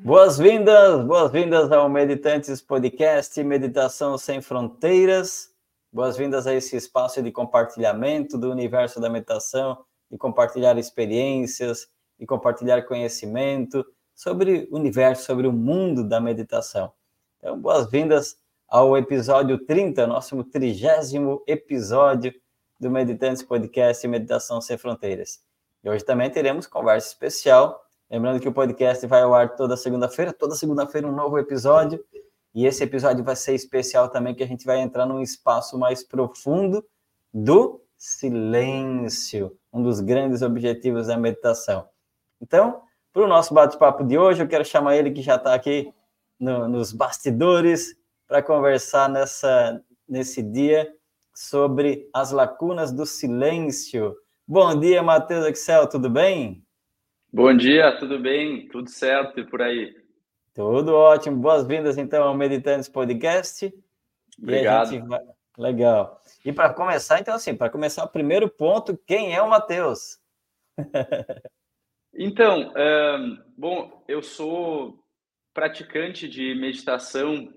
Boas-vindas, boas-vindas ao Meditantes Podcast Meditação Sem Fronteiras. Boas-vindas a esse espaço de compartilhamento do universo da meditação, de compartilhar experiências, de compartilhar conhecimento sobre o universo, sobre o mundo da meditação. Então, boas-vindas ao episódio 30, nosso trigésimo episódio do Meditantes Podcast Meditação Sem Fronteiras. E hoje também teremos conversa especial Lembrando que o podcast vai ao ar toda segunda-feira, toda segunda-feira um novo episódio. E esse episódio vai ser especial também, que a gente vai entrar num espaço mais profundo do silêncio, um dos grandes objetivos da meditação. Então, para o nosso bate-papo de hoje, eu quero chamar ele que já está aqui no, nos bastidores para conversar nessa, nesse dia sobre as lacunas do silêncio. Bom dia, Matheus Excel, tudo bem? Bom dia, tudo bem? Tudo certo e por aí? Tudo ótimo. Boas-vindas, então, ao Meditantes Podcast. Obrigado. Vai... Legal. E para começar, então, assim, para começar o primeiro ponto, quem é o Matheus? então, um, bom, eu sou praticante de meditação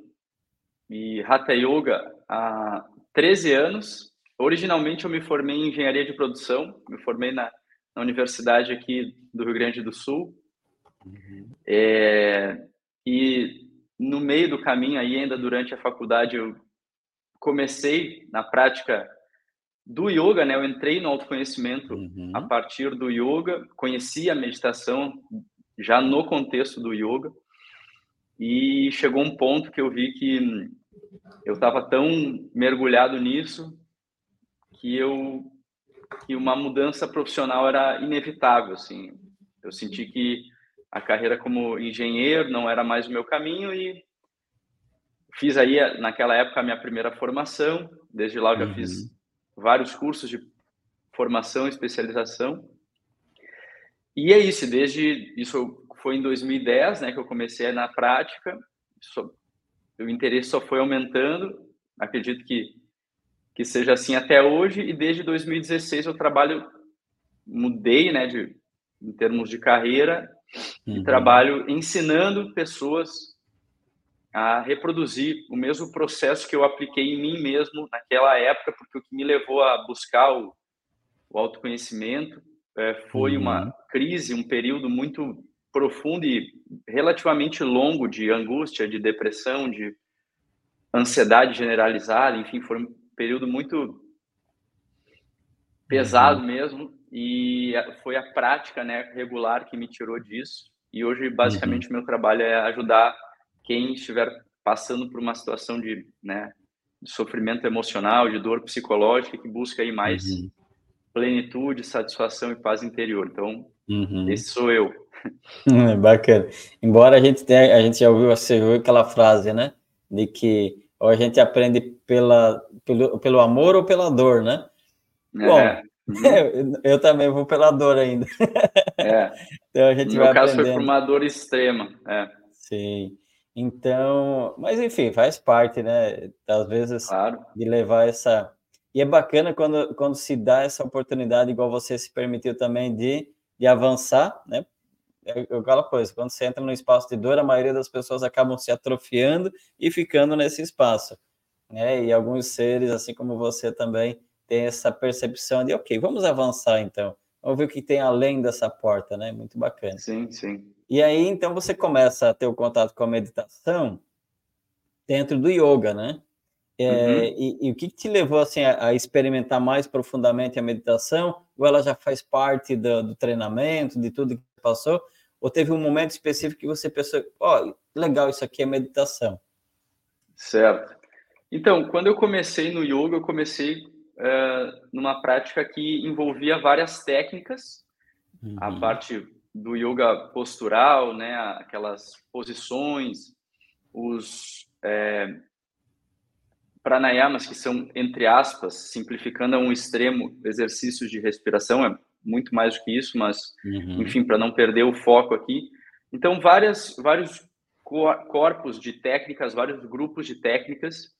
e Hatha Yoga há 13 anos. Originalmente, eu me formei em engenharia de produção, me formei na na universidade aqui do Rio Grande do Sul. Uhum. É, e no meio do caminho, aí ainda durante a faculdade, eu comecei na prática do yoga, né? Eu entrei no autoconhecimento uhum. a partir do yoga, conheci a meditação já no contexto do yoga e chegou um ponto que eu vi que eu estava tão mergulhado nisso que eu que uma mudança profissional era inevitável, assim. Eu senti que a carreira como engenheiro não era mais o meu caminho e fiz aí naquela época a minha primeira formação. Desde lá eu já uhum. fiz vários cursos de formação e especialização. E é isso, desde isso foi em 2010, né, que eu comecei na prática. o interesse só foi aumentando. Acredito que que seja assim até hoje e desde 2016 eu trabalho mudei, né, de em termos de carreira uhum. e trabalho ensinando pessoas a reproduzir o mesmo processo que eu apliquei em mim mesmo naquela época, porque o que me levou a buscar o, o autoconhecimento é, foi uhum. uma crise, um período muito profundo e relativamente longo de angústia, de depressão, de ansiedade generalizada, enfim, foram período muito pesado uhum. mesmo e foi a prática né, regular que me tirou disso. E hoje, basicamente, uhum. o meu trabalho é ajudar quem estiver passando por uma situação de, né, de sofrimento emocional, de dor psicológica, que busca aí mais uhum. plenitude, satisfação e paz interior. Então, uhum. esse sou eu. Bacana. Embora a gente tenha, a gente já ouviu, você ouviu aquela frase, né, de que ou a gente aprende pela, pelo, pelo amor ou pela dor, né? É. Bom, uhum. eu, também vou pela dor ainda. É. então a gente no vai meu caso aprendendo. foi por uma dor extrema. É. Sim. Então, mas enfim, faz parte, né? Às vezes claro. de levar essa. E é bacana quando, quando se dá essa oportunidade, igual você se permitiu também, de, de avançar, né? É aquela coisa, quando você entra no espaço de dor, a maioria das pessoas acabam se atrofiando e ficando nesse espaço. Né? E alguns seres, assim como você também, tem essa percepção de, ok, vamos avançar então. Vamos ver o que tem além dessa porta, né? Muito bacana. Sim, sim. E aí, então, você começa a ter o contato com a meditação dentro do yoga, né? É, uhum. e, e, o que te levou assim a, a, experimentar mais profundamente a meditação? Ou ela já faz parte do, do treinamento, de tudo que passou? Ou teve um momento específico que você pensou, ó, oh, legal, isso aqui é meditação? Certo. Então, quando eu comecei no yoga, eu comecei uh, numa prática que envolvia várias técnicas, uhum. a parte do yoga postural, né, aquelas posições, os é, pranayamas que são entre aspas, simplificando a um extremo, exercícios de respiração, é muito mais do que isso, mas, uhum. enfim, para não perder o foco aqui. Então, várias, vários corpos de técnicas, vários grupos de técnicas,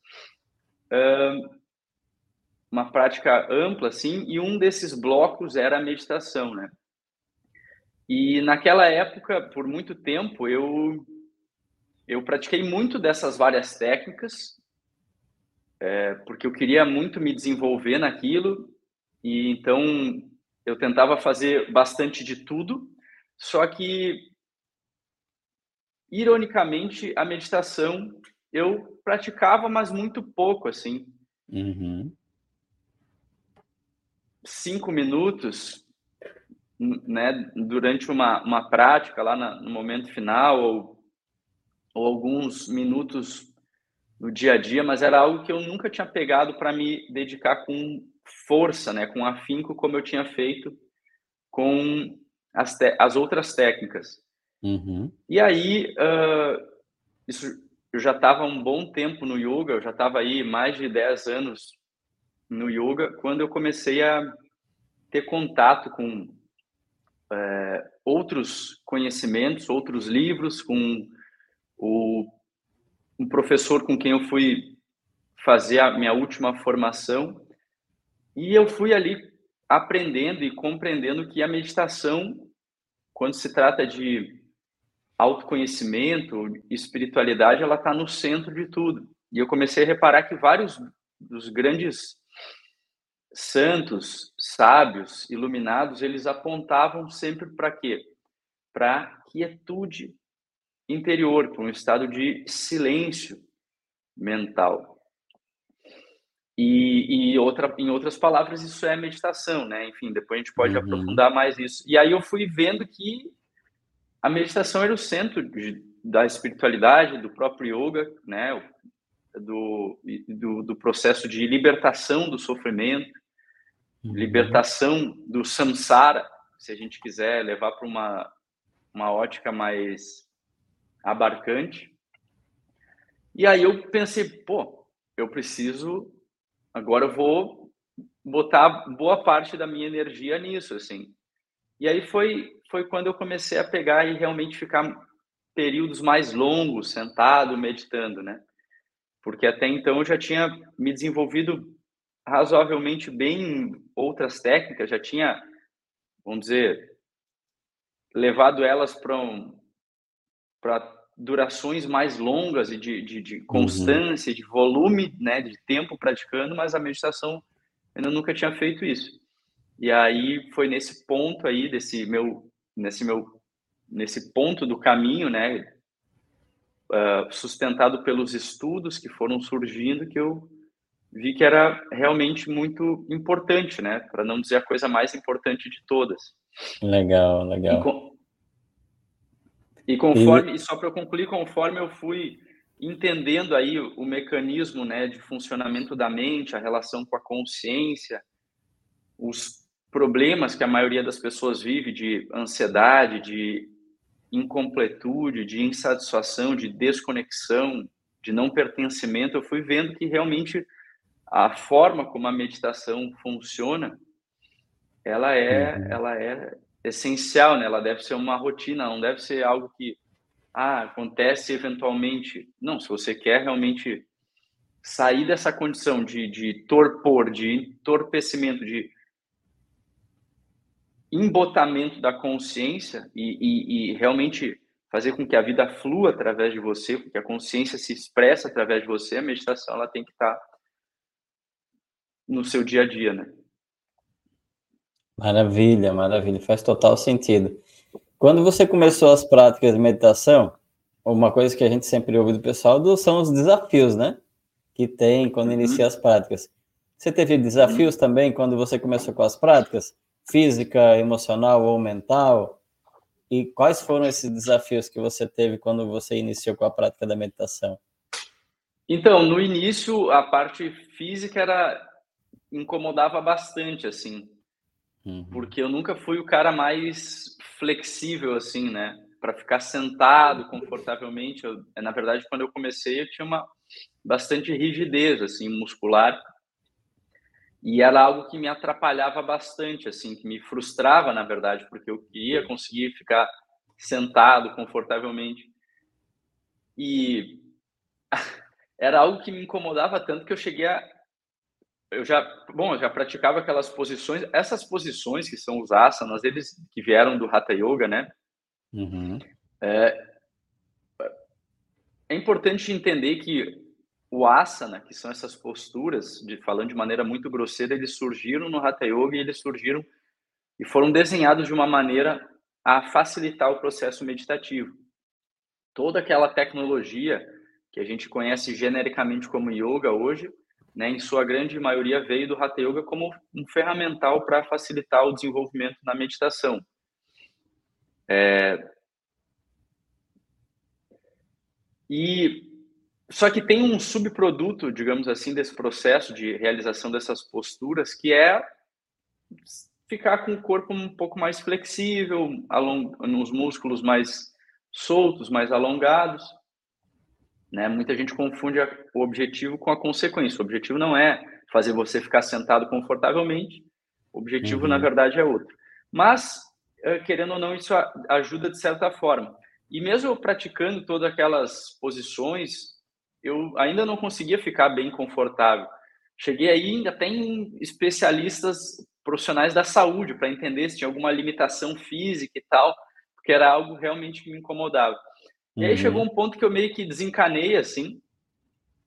uma prática ampla, assim, e um desses blocos era a meditação, né? E naquela época, por muito tempo, eu eu pratiquei muito dessas várias técnicas, é, porque eu queria muito me desenvolver naquilo, e então eu tentava fazer bastante de tudo, só que, ironicamente, a meditação eu praticava, mas muito pouco, assim. Uhum. Cinco minutos, né, durante uma, uma prática lá na, no momento final, ou ou alguns minutos no dia a dia, mas era algo que eu nunca tinha pegado para me dedicar com força, né, com afinco, como eu tinha feito com as, as outras técnicas. Uhum. E aí, uh, isso, eu já estava um bom tempo no yoga, eu já estava aí mais de 10 anos no yoga, quando eu comecei a ter contato com uh, outros conhecimentos, outros livros, com o um professor com quem eu fui fazer a minha última formação e eu fui ali aprendendo e compreendendo que a meditação, quando se trata de autoconhecimento, espiritualidade, ela está no centro de tudo. E eu comecei a reparar que vários dos grandes santos, sábios, iluminados, eles apontavam sempre para quê? Para quietude, interior, para um estado de silêncio mental. E, e, outra, em outras palavras, isso é meditação, né? Enfim, depois a gente pode uhum. aprofundar mais isso. E aí eu fui vendo que a meditação era o centro de, da espiritualidade, do próprio yoga, né? Do, do, do processo de libertação do sofrimento, uhum. libertação do samsara, se a gente quiser levar para uma, uma ótica mais abarcante. E aí eu pensei, pô, eu preciso, agora eu vou botar boa parte da minha energia nisso, assim. E aí foi foi quando eu comecei a pegar e realmente ficar períodos mais longos sentado meditando, né? Porque até então eu já tinha me desenvolvido razoavelmente bem em outras técnicas, já tinha, vamos dizer, levado elas para um, para durações mais longas e de, de, de constância, uhum. de volume, né, de tempo praticando, mas a meditação eu nunca tinha feito isso. E aí foi nesse ponto aí desse meu, nesse meu, nesse ponto do caminho, né, uh, sustentado pelos estudos que foram surgindo, que eu vi que era realmente muito importante, né, para não dizer a coisa mais importante de todas. Legal, legal. E conforme, e, só para eu concluir, conforme eu fui entendendo aí o, o mecanismo né, de funcionamento da mente, a relação com a consciência, os problemas que a maioria das pessoas vive de ansiedade, de incompletude, de insatisfação, de desconexão, de não pertencimento, eu fui vendo que realmente a forma como a meditação funciona, ela é, uhum. ela é essencial, né? Ela deve ser uma rotina, não deve ser algo que ah, acontece eventualmente. Não, se você quer realmente sair dessa condição de, de torpor, de entorpecimento, de embotamento da consciência e, e, e, realmente fazer com que a vida flua através de você, que a consciência se expressa através de você, a meditação ela tem que estar no seu dia a dia, né? Maravilha, maravilha, faz total sentido. Quando você começou as práticas de meditação, uma coisa que a gente sempre ouve do pessoal são os desafios, né? Que tem quando uhum. inicia as práticas. Você teve desafios também quando você começou com as práticas? Física, emocional ou mental? E quais foram esses desafios que você teve quando você iniciou com a prática da meditação? Então, no início, a parte física era incomodava bastante, assim, Uhum. Porque eu nunca fui o cara mais flexível, assim, né? Para ficar sentado confortavelmente. Eu, na verdade, quando eu comecei, eu tinha uma bastante rigidez, assim, muscular. E era algo que me atrapalhava bastante, assim, que me frustrava, na verdade, porque eu queria conseguir ficar sentado confortavelmente. E era algo que me incomodava tanto que eu cheguei a eu já, bom, eu já praticava aquelas posições, essas posições que são os asanas, eles que vieram do Hatha Yoga, né? Uhum. É, é importante entender que o asana, que são essas posturas, de falando de maneira muito grosseira, eles surgiram no Hatha Yoga e eles surgiram e foram desenhados de uma maneira a facilitar o processo meditativo. Toda aquela tecnologia que a gente conhece genericamente como yoga hoje, né, em sua grande maioria veio do Hatha Yoga como um ferramental para facilitar o desenvolvimento na meditação. É... E só que tem um subproduto, digamos assim, desse processo de realização dessas posturas, que é ficar com o corpo um pouco mais flexível, along... nos músculos mais soltos, mais alongados. Né? Muita gente confunde o objetivo com a consequência. O objetivo não é fazer você ficar sentado confortavelmente. O objetivo, uhum. na verdade, é outro. Mas, eh, querendo ou não, isso ajuda de certa forma. E mesmo eu praticando todas aquelas posições, eu ainda não conseguia ficar bem confortável. Cheguei aí até em especialistas profissionais da saúde para entender se tinha alguma limitação física e tal, porque era algo realmente que me incomodava. E aí chegou uhum. um ponto que eu meio que desencanei, assim.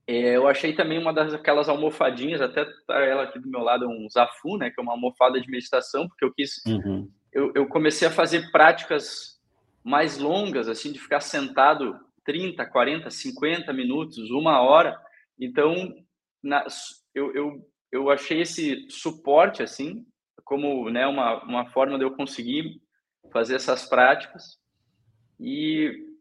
É, eu achei também uma das aquelas almofadinhas, até tá ela aqui do meu lado, um Zafu, né? Que é uma almofada de meditação, porque eu quis... Uhum. Eu, eu comecei a fazer práticas mais longas, assim, de ficar sentado 30, 40, 50 minutos, uma hora. Então, na, eu, eu, eu achei esse suporte, assim, como né, uma, uma forma de eu conseguir fazer essas práticas. E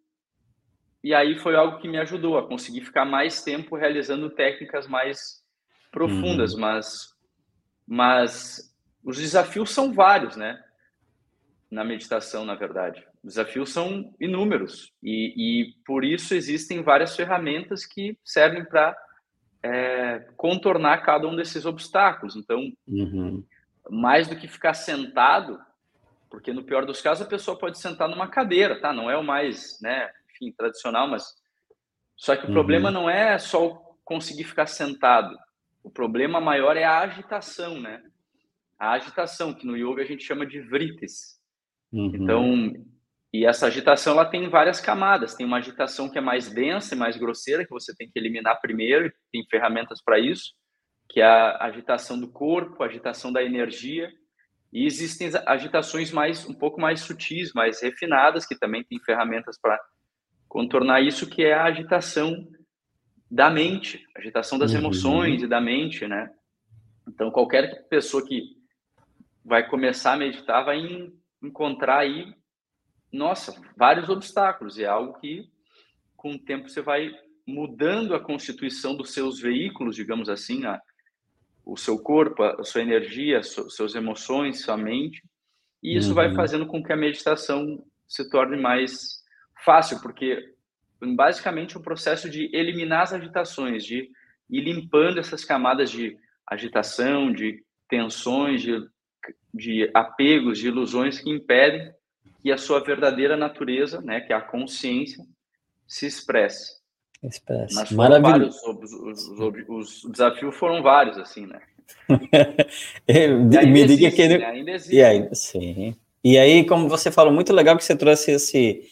e aí foi algo que me ajudou a conseguir ficar mais tempo realizando técnicas mais profundas, uhum. mas, mas os desafios são vários, né? Na meditação, na verdade. Os desafios são inúmeros e, e por isso existem várias ferramentas que servem para é, contornar cada um desses obstáculos. Então, uhum. mais do que ficar sentado, porque no pior dos casos a pessoa pode sentar numa cadeira, tá? Não é o mais, né? Enfim, tradicional, mas só que o uhum. problema não é só conseguir ficar sentado. O problema maior é a agitação, né? A agitação, que no yoga a gente chama de vritis. Uhum. Então, e essa agitação ela tem várias camadas. Tem uma agitação que é mais densa e mais grosseira, que você tem que eliminar primeiro, tem ferramentas para isso, que é a agitação do corpo, a agitação da energia. E existem agitações mais um pouco mais sutis, mais refinadas, que também tem ferramentas para contornar isso que é a agitação da mente, agitação das uhum. emoções e da mente, né? Então, qualquer pessoa que vai começar a meditar vai encontrar aí, nossa, vários obstáculos. E é algo que, com o tempo, você vai mudando a constituição dos seus veículos, digamos assim, a, o seu corpo, a sua energia, suas emoções, sua mente. E isso uhum. vai fazendo com que a meditação se torne mais fácil, porque basicamente o um processo de eliminar as agitações, de ir limpando essas camadas de agitação, de tensões, de, de apegos, de ilusões que impedem que a sua verdadeira natureza, né, que é a consciência, se expresse. Expresse. Mas Maravilhoso. Vários, os, os, os, desafios foram vários, assim, né? Me diga que ele... né? ainda existe. E aí, sim. E aí, como você falou, muito legal que você trouxe esse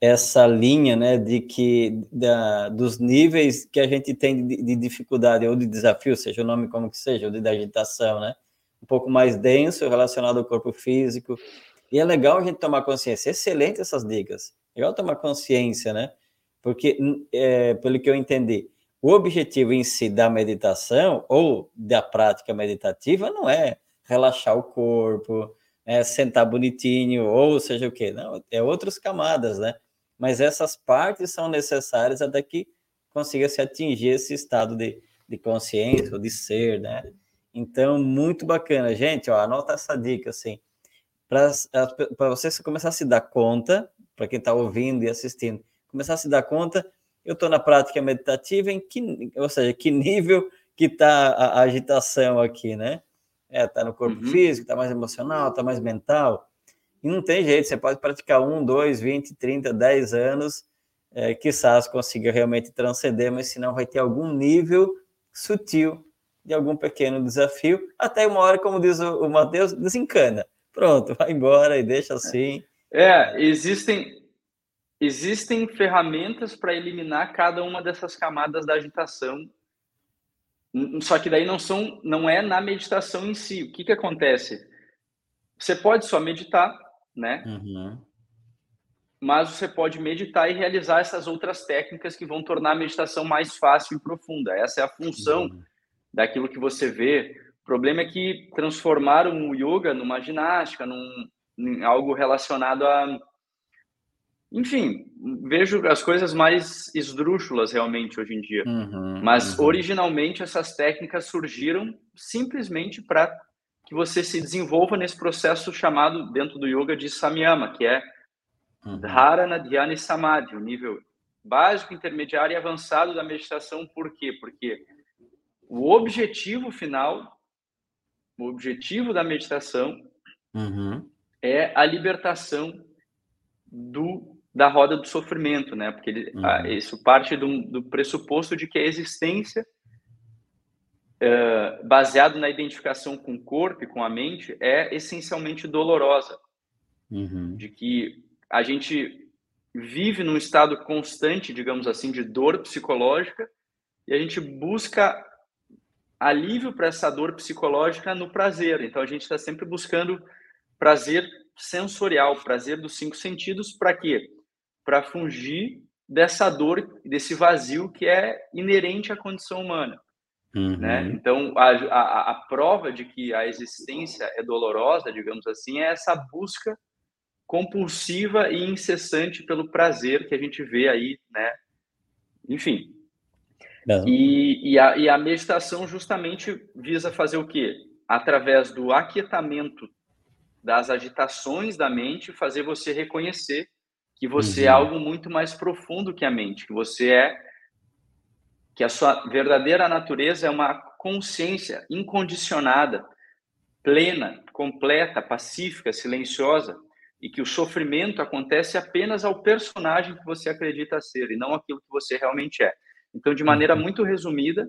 essa linha, né, de que da, dos níveis que a gente tem de, de, dificuldade ou de desafio, seja o nome como que seja, ou de, de agitação, né, um pouco mais denso relacionado ao corpo físico. E é legal a gente tomar consciência. Excelente essas dicas. Legal tomar consciência, né? Porque, é, pelo que eu entendi, o objetivo em si da meditação ou da prática meditativa não é relaxar o corpo, é sentar bonitinho, ou seja o quê? Não, é outras camadas, né? Mas essas partes são necessárias até que consiga se atingir esse estado de, de consciência ou de ser, né? Então, muito bacana, gente. Ó, anota essa dica assim, para você começar a se dar conta, para quem está ouvindo e assistindo, começar a se dar conta, eu estou na prática meditativa, em que, ou seja, que nível que está a, a, agitação aqui, né? É, tá no corpo uhum. físico, está mais emocional, está mais mental. E não tem jeito, você pode praticar um, dois, vinte, trinta, dez anos, é, quizás consiga realmente transcender, mas senão vai ter algum nível sutil de algum pequeno desafio, até uma hora, como diz o, o Matheus, desencana. Pronto, vai embora e deixa assim. É, existem, existem ferramentas para eliminar cada uma dessas camadas da agitação. Só que daí não são, não é na meditação em si. O que, que acontece? Você pode só meditar, né? Uhum. Mas você pode meditar e realizar essas outras técnicas que vão tornar a meditação mais fácil e profunda. Essa é a função uhum. daquilo que você vê. O problema é que transformaram o yoga numa ginástica, num, em algo relacionado a. Enfim, vejo as coisas mais esdrúxulas realmente hoje em dia. Uhum, Mas uhum. originalmente essas técnicas surgiram simplesmente para que você se desenvolva nesse processo chamado dentro do yoga de samyama, que é uhum. dharana, dhyana e samadhi, o nível básico, intermediário e avançado da meditação. Por quê? Porque o objetivo final, o objetivo da meditação uhum. é a libertação do da roda do sofrimento, né? Porque ele, uhum. isso parte do, do pressuposto de que a existência uh, baseado na identificação com o corpo e com a mente, é essencialmente dolorosa. Uhum. De que a gente vive num estado constante, digamos assim, de dor psicológica e a gente busca alívio para essa dor psicológica no prazer. Então a gente está sempre buscando prazer sensorial, prazer dos cinco sentidos, para quê? Para fugir dessa dor, desse vazio que é inerente à condição humana. Né? Uhum. Né? Então, a, a, a, prova de que a existência é dolorosa, digamos assim, é essa busca compulsiva e incessante pelo prazer que a gente vê aí, né? Enfim. E, e, a, e a meditação justamente visa fazer o quê? Através do aquietamento das agitações da mente, fazer você reconhecer que você é uhum. é algo muito mais profundo que a mente, que você é que a sua verdadeira natureza é uma consciência incondicionada, plena, completa, pacífica, silenciosa, e que o sofrimento acontece apenas ao personagem que você acredita ser e não aquilo que você realmente é. Então, de maneira uhum. muito resumida,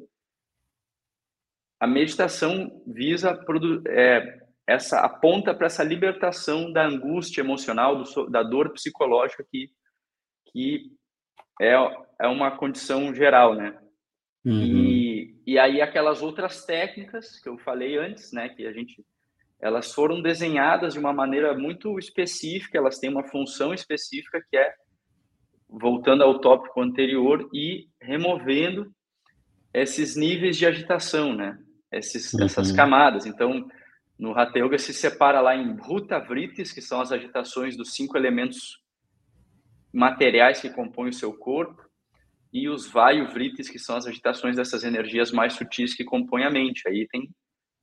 a meditação visa é, essa aponta para essa libertação da angústia emocional, do, da dor psicológica que, que é, é uma condição geral, né? Uhum. E, e aí aquelas outras técnicas que eu falei antes, né, que a gente elas foram desenhadas de uma maneira muito específica, elas têm uma função específica que é voltando ao tópico anterior e removendo esses níveis de agitação, né? Esses, uhum. Essas camadas. Então, no Hatha Yoga se separa lá em Bhuta Vritis, que são as agitações dos cinco elementos materiais que compõem o seu corpo, e os vayu vritis, que são as agitações dessas energias mais sutis que compõem a mente. Aí tem,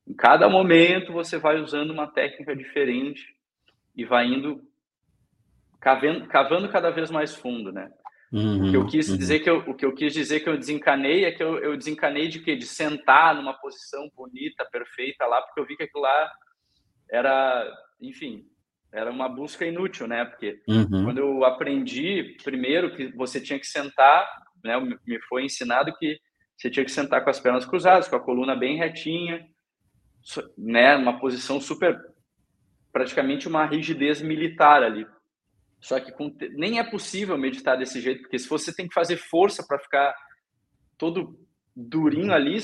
em cada momento, você vai usando uma técnica diferente e vai indo cavando, cavando cada vez mais fundo, né? Uhum, o que eu quis uhum. dizer que eu, o que eu quis dizer que eu desencanei é que eu, eu desencanei de que de sentar numa posição bonita, perfeita lá, porque eu vi que aquilo lá era, enfim, era uma busca inútil, né? Porque uhum. quando eu aprendi primeiro que você tinha que sentar né, me foi ensinado que você tinha que sentar com as pernas cruzadas, com a coluna bem retinha, né, uma posição super, praticamente uma rigidez militar ali. Só que com, nem é possível meditar desse jeito, porque se você tem que fazer força para ficar todo durinho ali,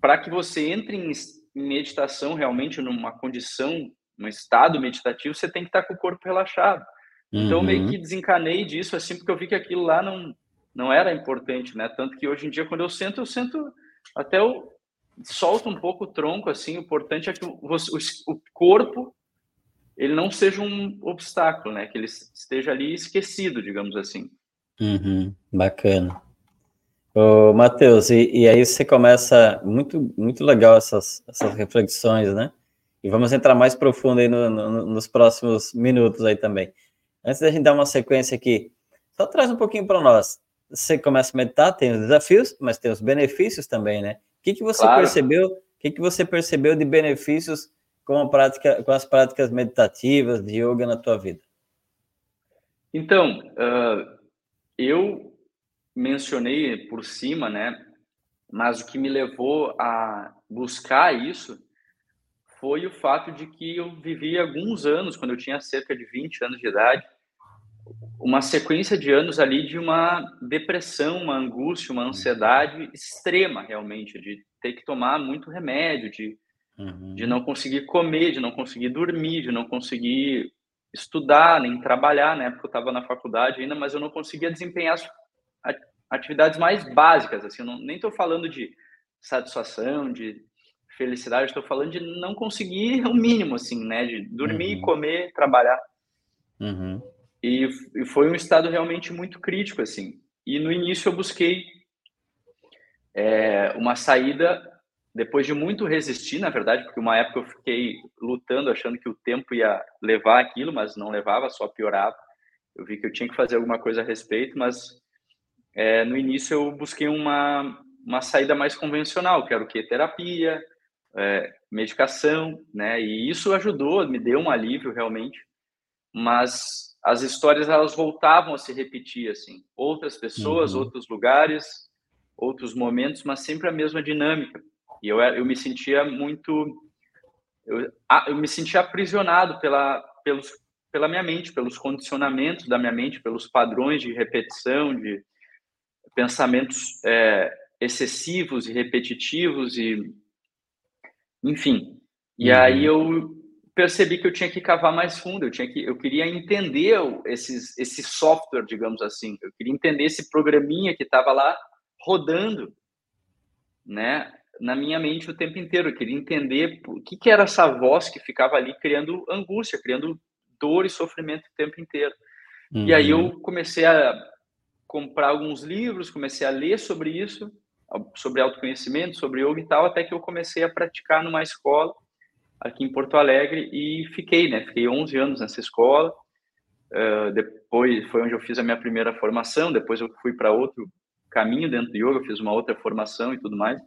para que você entre em, em meditação realmente numa condição, num estado meditativo, você tem que estar com o corpo relaxado. Então, uhum. meio que desencanei disso, assim, porque eu vi que aquilo lá não, não era importante, né? Tanto que hoje em dia, quando eu sento, eu sento até eu solto um pouco o tronco, assim. O importante é que o, o corpo ele não seja um obstáculo, né? Que ele esteja ali esquecido, digamos assim. Uhum, bacana. Ô, Matheus, e, e, aí você começa, muito, muito legal essas, essas reflexões, né? E vamos entrar mais profundo aí no, no, nos próximos minutos aí também. Antes da gente dar uma sequência aqui, só traz um pouquinho para nós você começa a meditar, tem os desafios, mas tem os benefícios também, né? O que, que você claro. percebeu? O que, que você percebeu de benefícios com a prática, com as práticas meditativas de yoga na tua vida? Então, uh, eu mencionei por cima, né, Mas o que me levou a buscar isso foi o fato de que eu vivi alguns anos, quando eu tinha cerca de 20 anos de idade, uma sequência de anos ali de uma depressão, uma angústia, uma ansiedade extrema, realmente, de ter que tomar muito remédio, de, uhum. de não conseguir comer, de não conseguir dormir, de não conseguir estudar, nem trabalhar. Na época eu estava na faculdade ainda, mas eu não conseguia desempenhar atividades mais básicas. Assim, não, nem estou falando de satisfação, de felicidade, estou falando de não conseguir o mínimo, assim, né? De dormir, uhum. comer, trabalhar. Uhum. E, e, foi um estado realmente muito crítico, assim. E no início eu busquei é, uma saída, depois de muito resistir, na verdade, porque uma época eu fiquei lutando, achando que o tempo ia levar aquilo, mas não levava, só piorava. Eu vi que eu tinha que fazer alguma coisa a respeito, mas é, no início eu busquei uma, uma saída mais convencional, que era o que? Terapia, é, medicação, né? E isso ajudou, me deu um alívio realmente, mas as histórias elas voltavam a se repetir assim, outras pessoas, uhum. outros lugares, outros momentos, mas sempre a mesma dinâmica. E eu eu me sentia muito eu, eu me sentia aprisionado pela pelos pela minha mente, pelos condicionamentos da minha mente, pelos padrões de repetição, de pensamentos é, excessivos e repetitivos e enfim. E uhum. aí eu percebi que eu tinha que cavar mais fundo, eu tinha que eu queria entender esses esse software, digamos assim. Eu queria entender esse programinha que estava lá rodando, né, na minha mente o tempo inteiro. Eu queria entender o que que era essa voz que ficava ali criando angústia, criando dor e sofrimento o tempo inteiro. Uhum. E aí eu uhum. comecei a comprar alguns livros, comecei a ler sobre isso sobre autoconhecimento, sobre yoga e tal, até que eu comecei a praticar numa escola aqui em Porto Alegre e fiquei, né? Fiquei 11 anos nessa escola. Uh, depois foi onde eu fiz a minha primeira formação. Depois eu fui para outro caminho dentro do yoga, fiz uma outra formação e tudo mais.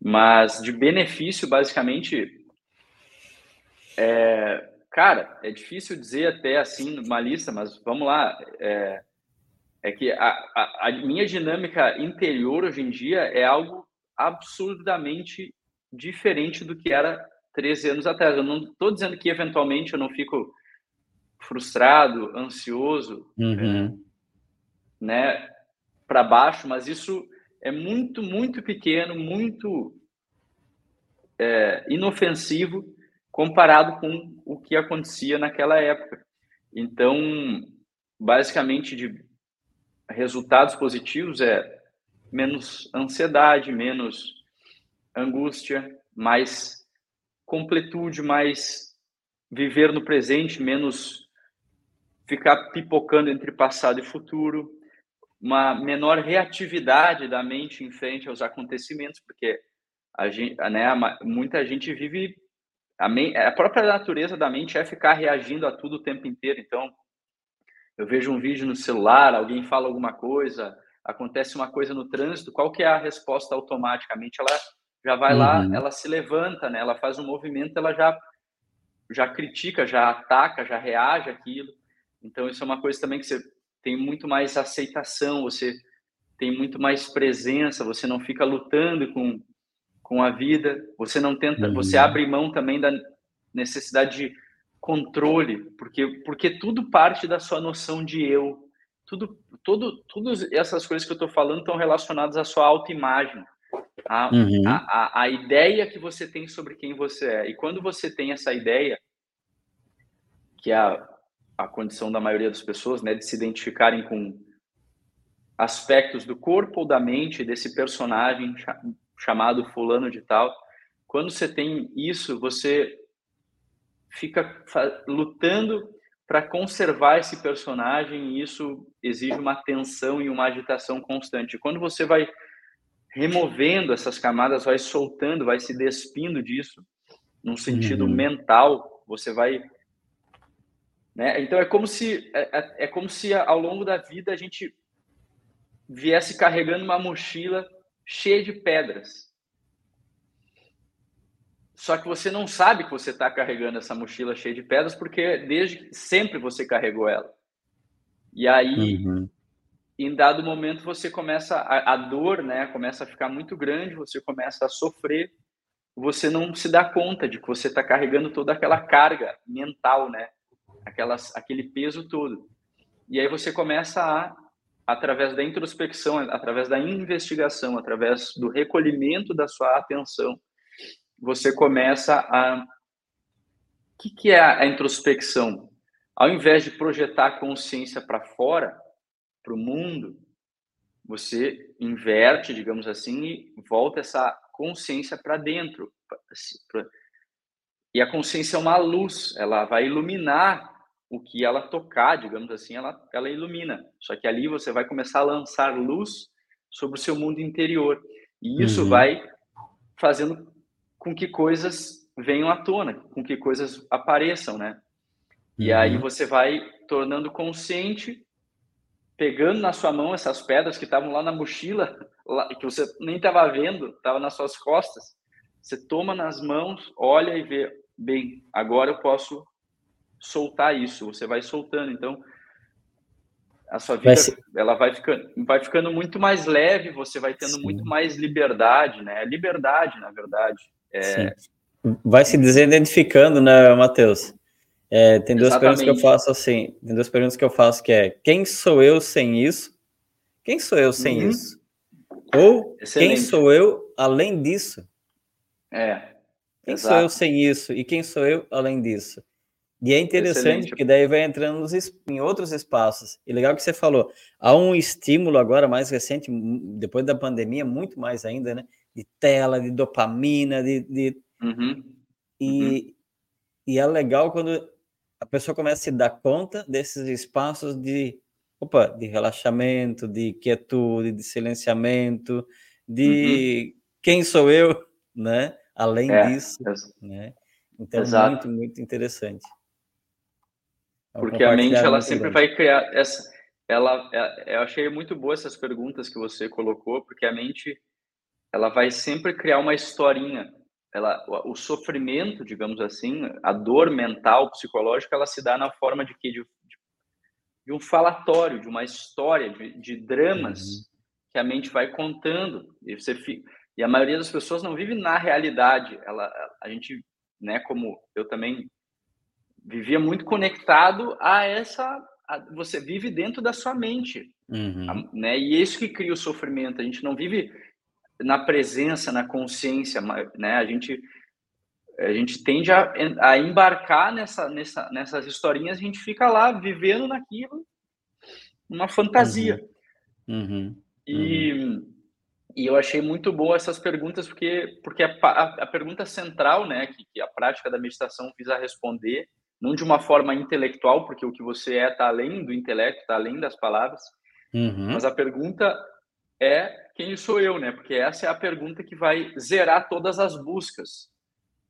Mas de benefício, basicamente, é, cara, é difícil dizer até assim numa lista, mas vamos lá. É, é que a, a, a, minha dinâmica interior hoje em dia é algo absurdamente diferente do que era 13 anos atrás. Eu não estou dizendo que eventualmente eu não fico frustrado, ansioso, uhum. né, para baixo, mas isso é muito, muito pequeno, muito é, inofensivo comparado com o que acontecia naquela época. Então, basicamente, de resultados positivos é menos ansiedade, menos angústia, mais completude, mais viver no presente, menos ficar pipocando entre passado e futuro, uma menor reatividade da mente em frente aos acontecimentos, porque a gente, né, muita gente vive a, a própria natureza da mente é ficar reagindo a tudo o tempo inteiro. Então, eu vejo um vídeo no celular, alguém fala alguma coisa, acontece uma coisa no trânsito, qual que é a resposta automaticamente? Ela já vai uhum. lá, ela se levanta, né? Ela faz um movimento, ela já já critica, já ataca, já reage aquilo. Então isso é uma coisa também que você tem muito mais aceitação, você tem muito mais presença, você não fica lutando com com a vida, você não tenta, uhum. você abre mão também da necessidade de controle, porque porque tudo parte da sua noção de eu. Tudo, tudo, todas essas coisas que eu estou falando estão relacionadas à sua autoimagem, a, uhum. a, a, a ideia que você tem sobre quem você é. E quando você tem essa ideia, que é a, a condição da maioria das pessoas, né, de se identificarem com aspectos do corpo ou da mente desse personagem chamado fulano de tal. Quando você tem isso, você fica lutando para conservar esse personagem e isso exige uma tensão e uma agitação constante. Quando você vai removendo essas camadas, vai soltando, vai se despindo disso, num sentido uhum. mental, você vai né? Então é como se é, é, é como se ao longo da vida a gente viesse carregando uma mochila cheia de pedras só que você não sabe que você está carregando essa mochila cheia de pedras, porque desde sempre você carregou ela. E aí, uhum. Em dado momento você começa a, a, dor, né, começa a ficar muito grande, você começa a sofrer, você não se dá conta de que você está carregando toda aquela carga mental, né, aquelas, aquele peso todo. E aí você começa a, através da introspecção, através da investigação, através do recolhimento da sua atenção, você começa a o que, que é a introspecção? Ao invés de projetar a consciência para fora, para o mundo, você inverte, digamos assim, e volta essa consciência para dentro. E a consciência é uma luz, ela vai iluminar o que ela tocar, digamos assim, ela, ela ilumina. Só que ali você vai começar a lançar luz sobre o seu mundo interior. E isso uhum. vai fazendo com que coisas venham à tona, com que coisas apareçam, né? E uhum. aí você vai tornando consciente pegando na sua mão essas pedras que estavam lá na mochila, lá, que você nem estava vendo, estava nas suas costas. Você toma nas mãos, olha e vê, bem, agora eu posso soltar isso. Você vai soltando, então a sua vida vai ela vai ficando, vai ficando muito mais leve. Você vai tendo Sim. muito mais liberdade, né? Liberdade, na verdade. É... Vai se desidentificando, né, Matheus? É, tem duas Exatamente. perguntas que eu faço assim. Tem duas perguntas que eu faço que é quem sou eu sem isso? Quem sou eu sem uhum. isso? Ou Excelente. quem sou eu além disso? É. Quem Exato. sou eu sem isso? E quem sou eu além disso? E é interessante Excelente. porque daí vai entrando nos, em outros espaços. E legal que você falou, há um estímulo agora mais recente, depois da pandemia, muito mais ainda, né? De tela, de dopamina, de. de... Uhum. E, uhum. e é legal quando a pessoa começa a se dar conta desses espaços de, opa, de relaxamento, de quietude, de silenciamento, de uhum. quem sou eu, né? Além é, disso, é. né? Então, Exato. muito, muito interessante. É Porque a mente, ela sempre grande. vai criar essa... Ela, é, eu achei muito boa essas perguntas que você colocou, porque a mente, ela vai sempre criar uma historinha ela, o sofrimento, digamos assim, a dor mental, psicológica, ela se dá na forma de que de, de um falatório, de uma história, de, de dramas uhum. que a mente vai contando e você fica, e a maioria das pessoas não vive na realidade. Ela, a gente, né, como eu também vivia muito conectado a essa, a, você vive dentro da sua mente, uhum. a, né? E é isso que cria o sofrimento. A gente não vive na presença, na consciência, né? A gente a gente tende a, a embarcar nessa, nessa, nessas historinhas, a gente fica lá vivendo naquilo, uma fantasia. Uhum. Uhum. E, uhum. e eu achei muito boa essas perguntas, porque, porque a, a, a pergunta central, né, que, que, a prática da meditação visa responder, não de uma forma intelectual, porque o que você é está além do intelecto, está além das palavras, uhum. mas a pergunta é quem sou eu, né? Porque essa é a pergunta que vai zerar todas as buscas.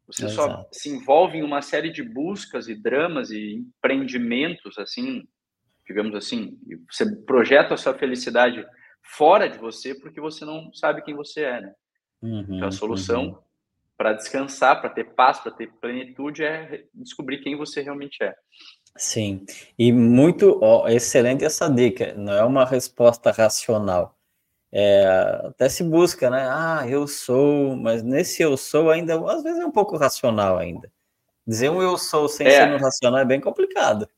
Você só se envolve em uma série de buscas e dramas e empreendimentos, assim, digamos assim, você projeta a sua felicidade fora de você porque você não sabe quem você é, né? Uhum, então, a solução uhum. para descansar, para ter paz, para ter plenitude é descobrir quem você realmente é. Sim, e muito ó, excelente essa dica. Não é uma resposta racional é, até se busca, né? Ah, eu sou, mas nesse eu sou ainda, às vezes é um pouco racional ainda. Dizer um eu sou sem é. ser no racional é bem complicado.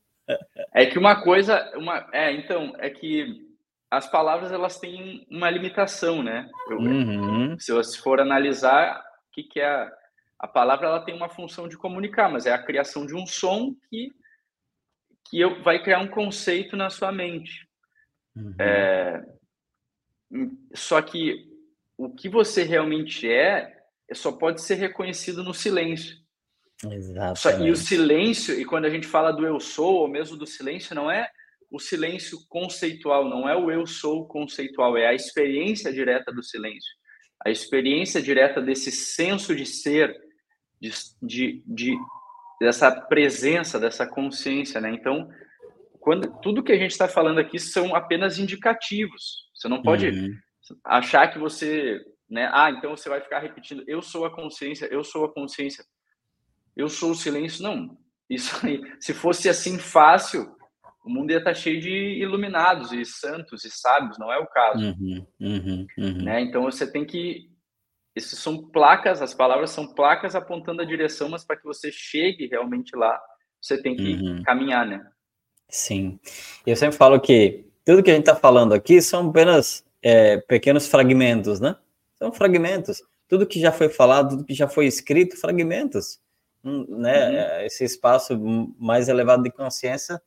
É que uma coisa, uma, é, então, é que as palavras elas têm uma limitação, né? Eu, uhum. Se você for analisar, o que, que é a, a palavra, ela tem uma função de comunicar, mas é a criação de um som que que eu, vai criar um conceito na sua mente. Uhum. É, só que o que você realmente é, só pode ser reconhecido no silêncio. Exato. E o silêncio, e quando a gente fala do eu sou, ou mesmo do silêncio, não é o silêncio conceitual, não é o eu sou conceitual, é a experiência direta do silêncio. A experiência direta desse senso de ser, de, de, de dessa presença, dessa consciência, né? Então, quando tudo que a gente está falando aqui são apenas indicativos. Você não pode uhum. achar que você, né? Ah, então você vai ficar repetindo: eu sou a consciência, eu sou a consciência, eu sou o silêncio. Não, isso aí. Se fosse assim fácil, o mundo ia estar cheio de iluminados e santos e sábios, não é o caso. Uhum, uhum, uhum. Né? Então você tem que. Essas são placas, as palavras são placas apontando a direção, mas para que você chegue realmente lá, você tem que uhum. caminhar, né? Sim. Eu sempre falo que tudo que a gente está falando aqui são apenas é, pequenos fragmentos, né? São fragmentos. Tudo que já foi falado, tudo que já foi escrito, fragmentos. Hum, né? Uhum. É, esse espaço mais elevado de consciência,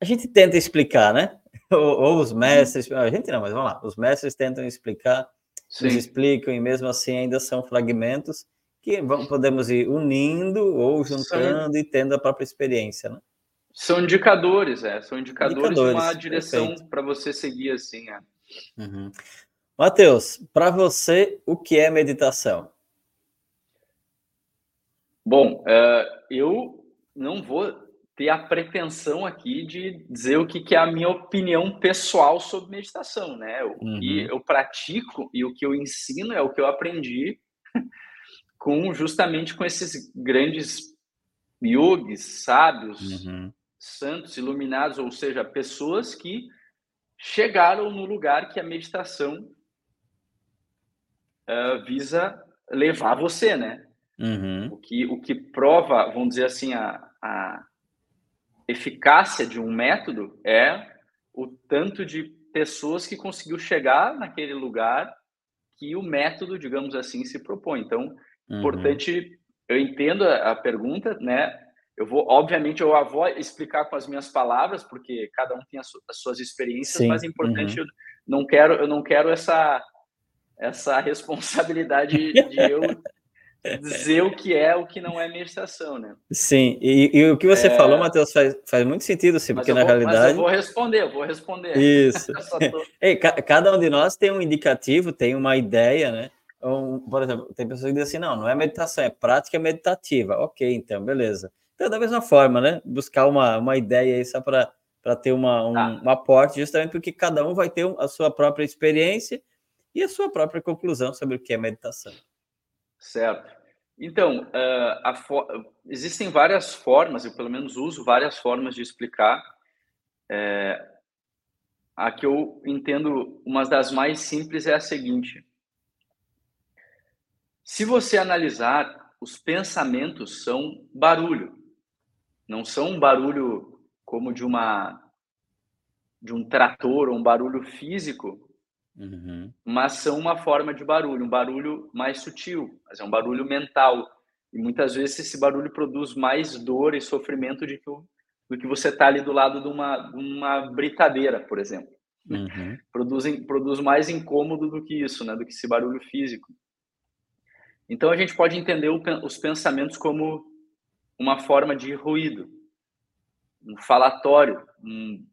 a gente tenta explicar, né? Ou, ou os mestres, a gente não, mas vamos lá, os mestres tentam explicar, Sim. eles explicam e mesmo assim ainda são fragmentos que vamos, podemos ir unindo ou juntando Sim. e tendo a própria experiência, né? São indicadores, é. São indicadores, indicadores de uma direção para você seguir assim, é. Uhum. Matheus, para você, o que é meditação? Bom, uh, eu não vou ter a pretensão aqui de dizer o que, que é a minha opinião pessoal sobre meditação, né? O uhum. que eu pratico e o que eu ensino é o que eu aprendi com justamente com esses grandes yogis, sábios, uhum. Santos, iluminados, ou seja, pessoas que chegaram no lugar que a meditação uh, visa levar você, né? Uhum. O, que, o que prova, vamos dizer assim, a, a eficácia de um método é o tanto de pessoas que conseguiu chegar naquele lugar que o método, digamos assim, se propõe. Então, uhum. importante, eu entendo a, a pergunta, né? Eu vou, obviamente, eu vou explicar com as minhas palavras, porque cada um tem as, suas experiências, Sim. mas é importante, uhum. eu não quero, eu não quero essa essa responsabilidade de eu dizer o que é o que não é meditação, né? Sim, e, e o que você é... falou, Matheus, faz, faz muito sentido, sim, porque na vou, realidade. Mas eu vou responder, eu vou responder. Isso. tô... Ei, ca cada um de nós tem um indicativo, tem uma ideia, né? Um, por exemplo, tem pessoas que dizem assim: não, não é meditação, é prática meditativa. Ok, então, beleza. Então, da mesma forma, né? Buscar uma, uma ideia aí só para ter uma, um, tá. um aporte, justamente porque cada um vai ter a sua própria experiência e a sua própria conclusão sobre o que é meditação. Certo. Então, uh, existem várias formas, eu pelo menos uso várias formas de explicar. É, a que eu entendo, uma das mais simples é a seguinte: se você analisar, os pensamentos são barulho, não são um barulho como de uma de um trator ou um barulho físico, Uhum. Mas são uma forma de barulho, um barulho mais sutil, mas é um barulho mental. E muitas vezes esse barulho produz mais dor e sofrimento do que, do que você está ali do lado de uma, de uma britadeira, por exemplo. Uhum. Produz, produz mais incômodo do que isso, né? do que esse barulho físico. Então a gente pode entender o, os pensamentos como uma forma de ruído, um falatório, um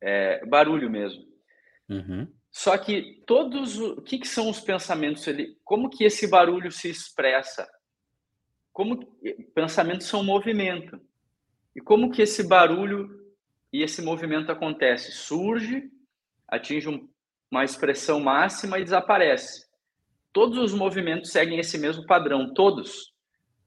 é, barulho mesmo. Uhum. Só que todos o que, que são os pensamentos ali? Como que esse barulho se expressa? Como pensamentos são movimento? E como que esse barulho e esse movimento acontece? Surge, atinge um, uma expressão máxima e desaparece. Todos os movimentos seguem esse mesmo padrão, todos.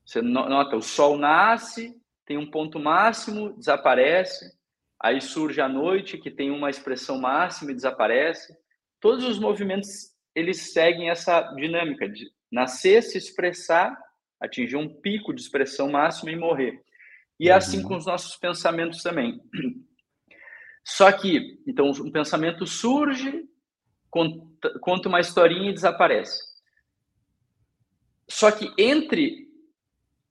Você nota, o sol nasce, tem um ponto máximo, desaparece, aí surge a noite, que tem uma expressão máxima e desaparece. Todos os movimentos eles seguem essa dinâmica de nascer, se expressar, atingir um pico de expressão máxima e morrer. E é assim uhum. com os nossos pensamentos também. Só que, então, um pensamento surge, conta uma historinha e desaparece. Só que entre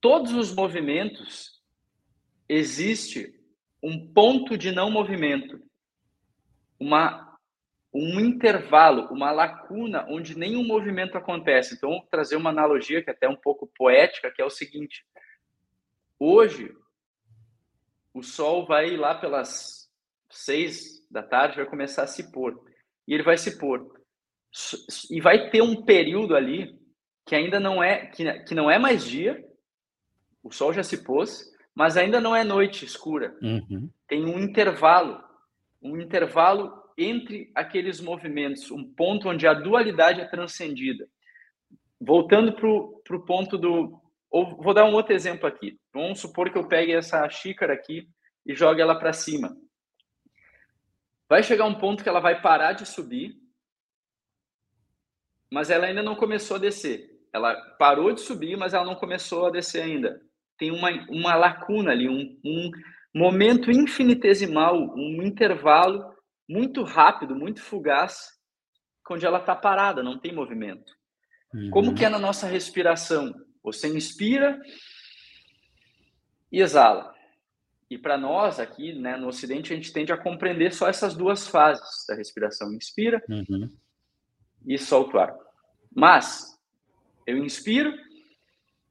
todos os movimentos existe um ponto de não movimento, uma, um intervalo, uma lacuna onde nenhum movimento acontece. Então, vou trazer uma analogia que é até um pouco poética, que é o seguinte: hoje o sol vai lá pelas seis da tarde, vai começar a se pôr. E ele vai se pôr. E vai ter um período ali que ainda não é que, que não é mais dia, o sol já se pôs mas ainda não é noite escura. Uhum. Tem um intervalo, um intervalo entre aqueles movimentos, um ponto onde a dualidade é transcendida. Voltando para o ponto do. Ou, vou dar um outro exemplo aqui. Vamos supor que eu pegue essa xícara aqui e joga ela para cima. Vai chegar um ponto que ela vai parar de subir, mas ela ainda não começou a descer. Ela parou de subir, mas ela não começou a descer ainda. Tem uma, uma lacuna ali, um, um momento infinitesimal, um intervalo muito rápido, muito fugaz, onde ela está parada, não tem movimento. Uhum. Como que é na nossa respiração? Você inspira e exala. E para nós aqui, né, no Ocidente, a gente tende a compreender só essas duas fases da respiração: inspira uhum. e solta o ar. Mas eu inspiro,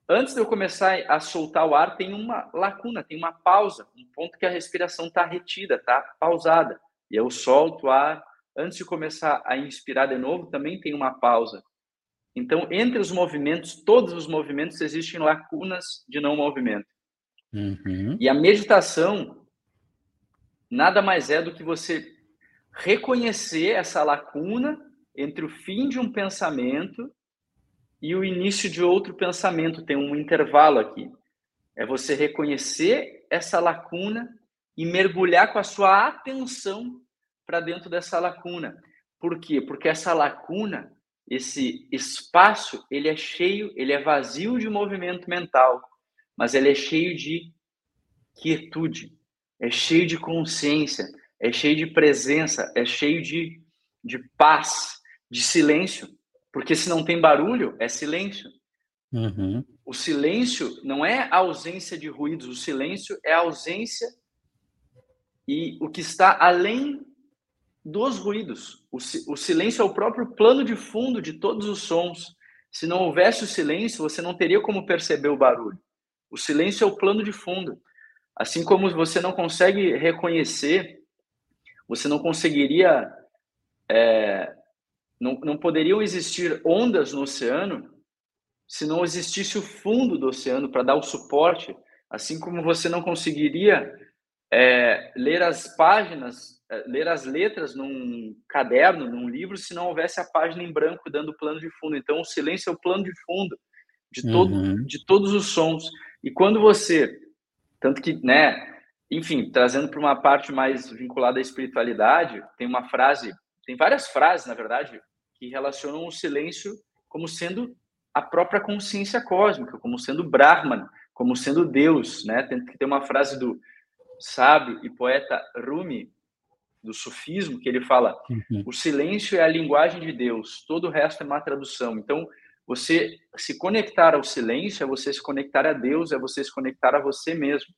antes de eu começar a soltar o ar, tem uma lacuna, tem uma pausa, um ponto que a respiração está retida, está pausada. E eu solto o ar. Antes de começar a inspirar de novo, também tem uma pausa. Então, entre os movimentos, todos os movimentos, existem lacunas de não movimento. Uhum. E a meditação nada mais é do que você reconhecer essa lacuna entre o fim de um pensamento e o início de outro pensamento. Tem um intervalo aqui. É você reconhecer essa lacuna e mergulhar com a sua atenção para dentro dessa lacuna. Por quê? Porque essa lacuna, esse espaço, ele é cheio, ele é vazio de movimento mental, mas ele é cheio de quietude, é cheio de consciência, é cheio de presença, é cheio de, de paz, de silêncio. Porque se não tem barulho, é silêncio. Uhum. O silêncio não é a ausência de ruídos, o silêncio é a ausência e o que está além dos ruídos. O, o silêncio é o próprio plano de fundo de todos os sons. Se não houvesse o silêncio, você não teria como perceber o barulho. O silêncio é o plano de fundo. Assim como você não consegue reconhecer, você não conseguiria. É, não, não poderiam existir ondas no oceano se não existisse o fundo do oceano para dar o suporte. Assim como você não conseguiria é, ler as páginas, é, ler as letras num caderno, num livro, se não houvesse a página em branco dando plano de fundo. Então, o silêncio é o plano de fundo de, todo, uhum. de todos os sons. E quando você, tanto que, né, enfim, trazendo para uma parte mais vinculada à espiritualidade, tem uma frase, tem várias frases, na verdade, que relacionam o silêncio como sendo a própria consciência cósmica, como sendo Brahman, como sendo Deus, né? Tem que ter uma frase do sábio e poeta Rumi, do sufismo, que ele fala: uhum. o silêncio é a linguagem de Deus, todo o resto é má tradução. Então, você se conectar ao silêncio é você se conectar a Deus, é você se conectar a você mesmo.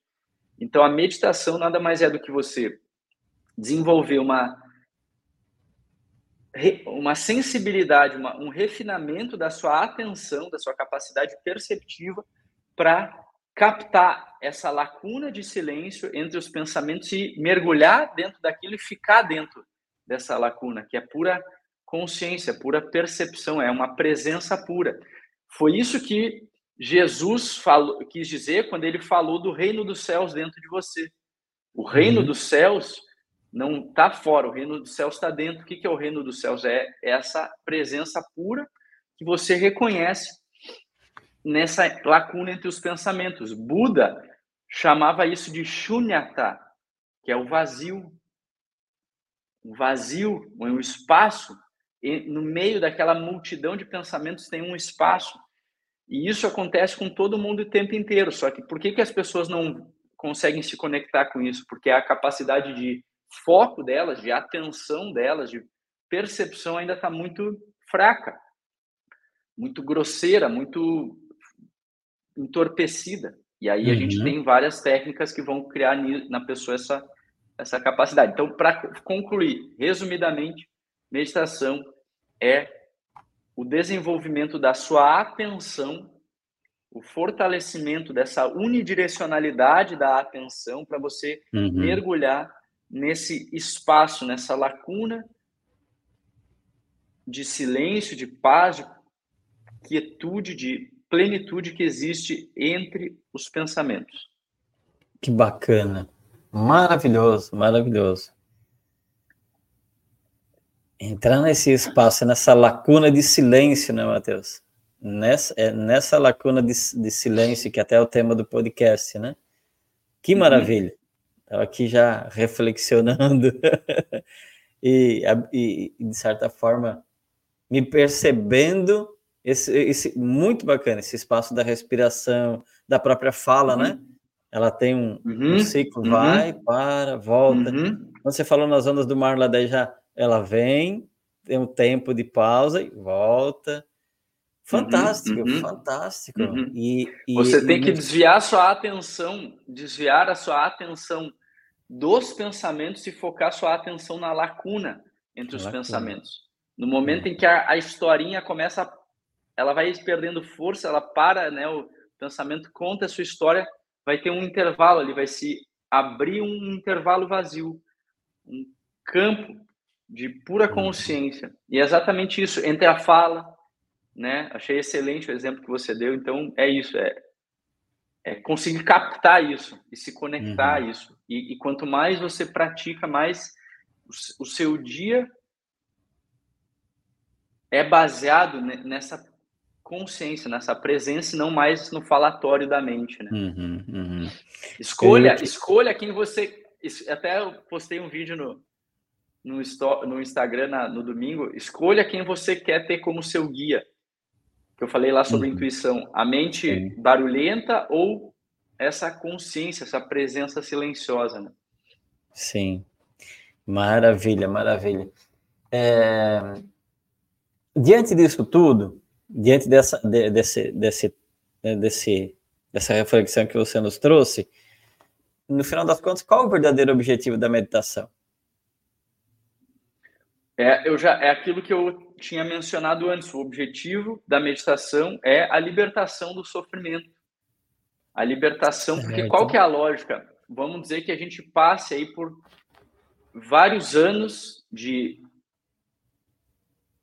Então, a meditação nada mais é do que você desenvolver uma uma sensibilidade, uma, um refinamento da sua atenção, da sua capacidade perceptiva para captar essa lacuna de silêncio entre os pensamentos e mergulhar dentro daquilo e ficar dentro dessa lacuna, que é pura consciência, pura percepção, é uma presença pura. Foi isso que Jesus falou, quis dizer quando ele falou do reino dos céus dentro de você. O reino uhum. dos céus não está fora, o reino dos céus está dentro. O que é o reino dos céus? É essa presença pura que você reconhece nessa lacuna entre os pensamentos. Buda chamava isso de shunyata, que é o vazio. O vazio, um espaço, no meio daquela multidão de pensamentos tem um espaço. E isso acontece com todo mundo o tempo inteiro. Só que por que, que as pessoas não conseguem se conectar com isso? Porque a capacidade de foco delas, de atenção delas, de percepção ainda está muito fraca, muito grosseira, muito entorpecida. E aí uhum. a gente uhum. tem várias técnicas que vão criar na pessoa essa, essa capacidade. Então, para concluir, resumidamente, meditação é o desenvolvimento da sua atenção, o fortalecimento dessa unidirecionalidade da atenção para você uhum. mergulhar nesse espaço, nessa lacuna de silêncio, de paz, de quietude, de plenitude que existe entre os pensamentos. Que bacana. Maravilhoso, maravilhoso. Entrar nesse espaço, nessa lacuna de silêncio, né, Matheus? Nessa, é nessa lacuna de, de silêncio, que até é o tema do podcast, né? Que uhum. maravilha. Uhum. Estava aqui já reflexionando e, e, de certa forma, me percebendo esse, esse, muito bacana, esse espaço da respiração, da própria fala, né? uhum. né? Ela tem um, uhum. um ciclo, uhum. vai, para, volta. Uhum. Quando você falou nas ondas do mar lá, daí já ela vem, tem um tempo de pausa e volta. Fantástico, uhum, uhum, fantástico. Uhum. E, e, Você tem e... que desviar sua atenção, desviar a sua atenção dos pensamentos e focar sua atenção na lacuna entre os lacuna. pensamentos. No momento em que a, a historinha começa, ela vai perdendo força, ela para, né? O pensamento conta a sua história, vai ter um intervalo ali, vai se abrir um intervalo vazio, um campo de pura consciência. E é exatamente isso, entre a fala, né? Achei excelente o exemplo que você deu. Então, é isso, é, é conseguir captar isso e se conectar uhum. a isso. E, e, quanto mais você pratica, mais o, o, seu dia é baseado nessa consciência, nessa presença, e não mais no falatório da mente, né? Uhum, uhum. Escolha, escolha quem você. Até eu postei um vídeo no, no, no Instagram na, no domingo. Escolha quem você quer ter como seu guia que eu falei lá sobre uhum. intuição, a mente barulhenta ou essa consciência, essa presença silenciosa, né? Sim, maravilha, maravilha. É... Diante disso tudo, diante dessa, de, desse, desse, né, desse, dessa reflexão que você nos trouxe, no final das contas, qual é o verdadeiro objetivo da meditação? É, eu já, é aquilo que eu tinha mencionado antes. O objetivo da meditação é a libertação do sofrimento. A libertação, porque qual que é a lógica? Vamos dizer que a gente passe aí por vários anos de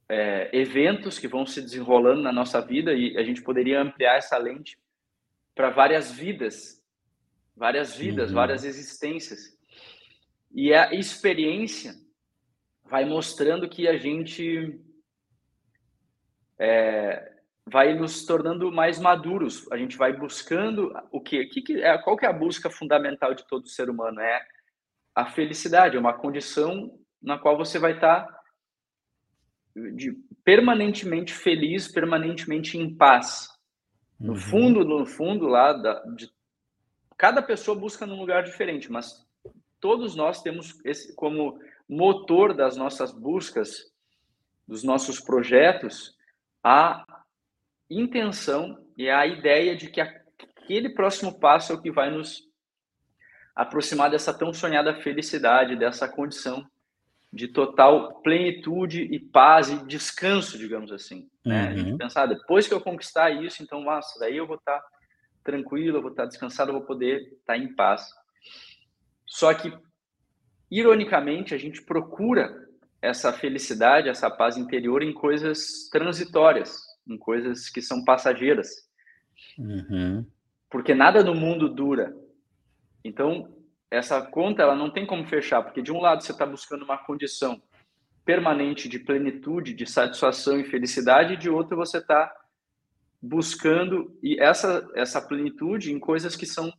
é, eventos que vão se desenrolando na nossa vida e a gente poderia ampliar essa lente para várias vidas, várias vidas, uhum. várias existências. E a experiência vai mostrando que a gente é, vai nos tornando mais maduros. A gente vai buscando o que, que, que é, qual que é a busca fundamental de todo ser humano? É a felicidade, é uma condição na qual você vai estar de, permanentemente feliz, permanentemente em paz. No uhum. fundo, no fundo lá da, de, cada pessoa busca num lugar diferente, mas todos nós temos esse como motor das nossas buscas, dos nossos projetos, a intenção e a ideia de que aquele próximo passo é o que vai nos aproximar dessa tão sonhada felicidade, dessa condição de total plenitude e paz e descanso, digamos assim. Né? Uhum. A gente pensar, depois que eu conquistar isso, então, nossa, daí eu vou estar tranquilo, eu vou estar descansado, eu vou poder estar em paz. Só que ironicamente, a gente procura essa felicidade, essa paz interior em coisas transitórias, em coisas que são passageiras. Uhum. Porque nada no mundo dura. Então, essa conta ela não tem como fechar, porque de um lado você está buscando uma condição permanente de plenitude, de satisfação e felicidade, e de outro você está buscando e essa essa plenitude em coisas que são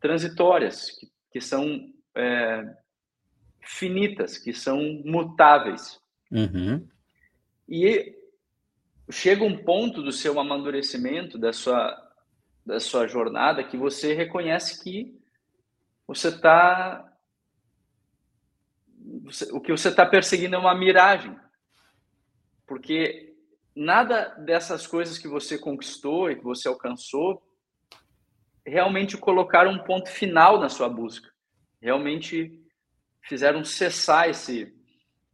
transitórias, que, que são é, finitas, que são mutáveis. Uhum. E chega um ponto do seu amadurecimento, da sua, da sua jornada, que você reconhece que você está. O que você está perseguindo é uma miragem. Porque nada dessas coisas que você conquistou e que você alcançou realmente colocaram um ponto final na sua busca. Realmente fizeram cessar esse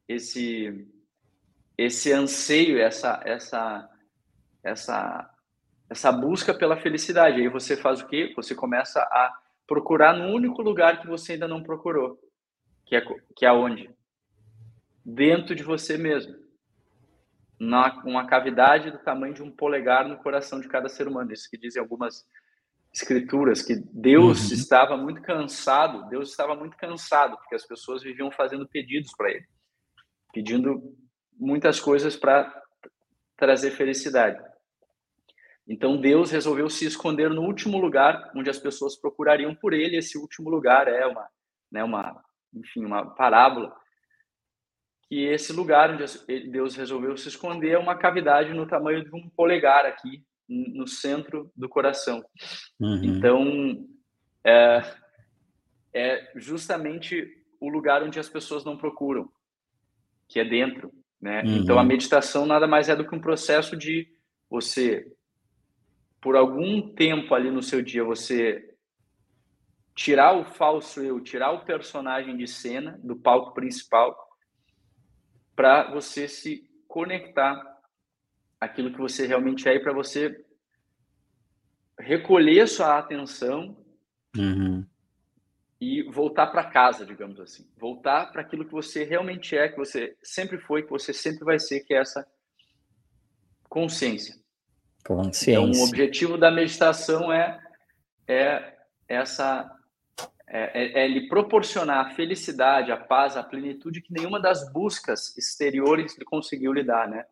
esse esse anseio, essa essa essa essa busca pela felicidade. Aí você faz o quê? Você começa a procurar no único lugar que você ainda não procurou, que é que é onde? Dentro de você mesmo. Na uma cavidade do tamanho de um polegar no coração de cada ser humano. Isso que dizem algumas escrituras que Deus uhum. estava muito cansado, Deus estava muito cansado, porque as pessoas viviam fazendo pedidos para ele, pedindo muitas coisas para trazer felicidade. Então Deus resolveu se esconder no último lugar onde as pessoas procurariam por ele. Esse último lugar é uma, né, uma, enfim, uma parábola. Que esse lugar onde Deus resolveu se esconder é uma cavidade no tamanho de um polegar aqui no centro do coração. Uhum. Então é, é justamente o lugar onde as pessoas não procuram, que é dentro, né? Uhum. Então a meditação nada mais é do que um processo de você por algum tempo ali no seu dia você tirar o falso eu, tirar o personagem de cena do palco principal para você se conectar aquilo que você realmente é e para você recolher sua atenção uhum. e voltar para casa, digamos assim, voltar para aquilo que você realmente é, que você sempre foi, que você sempre vai ser, que é essa consciência. Consciência. Então, o objetivo da meditação é, é essa é, é, é lhe proporcionar a felicidade, a paz, a plenitude que nenhuma das buscas exteriores conseguiu lhe dar, né?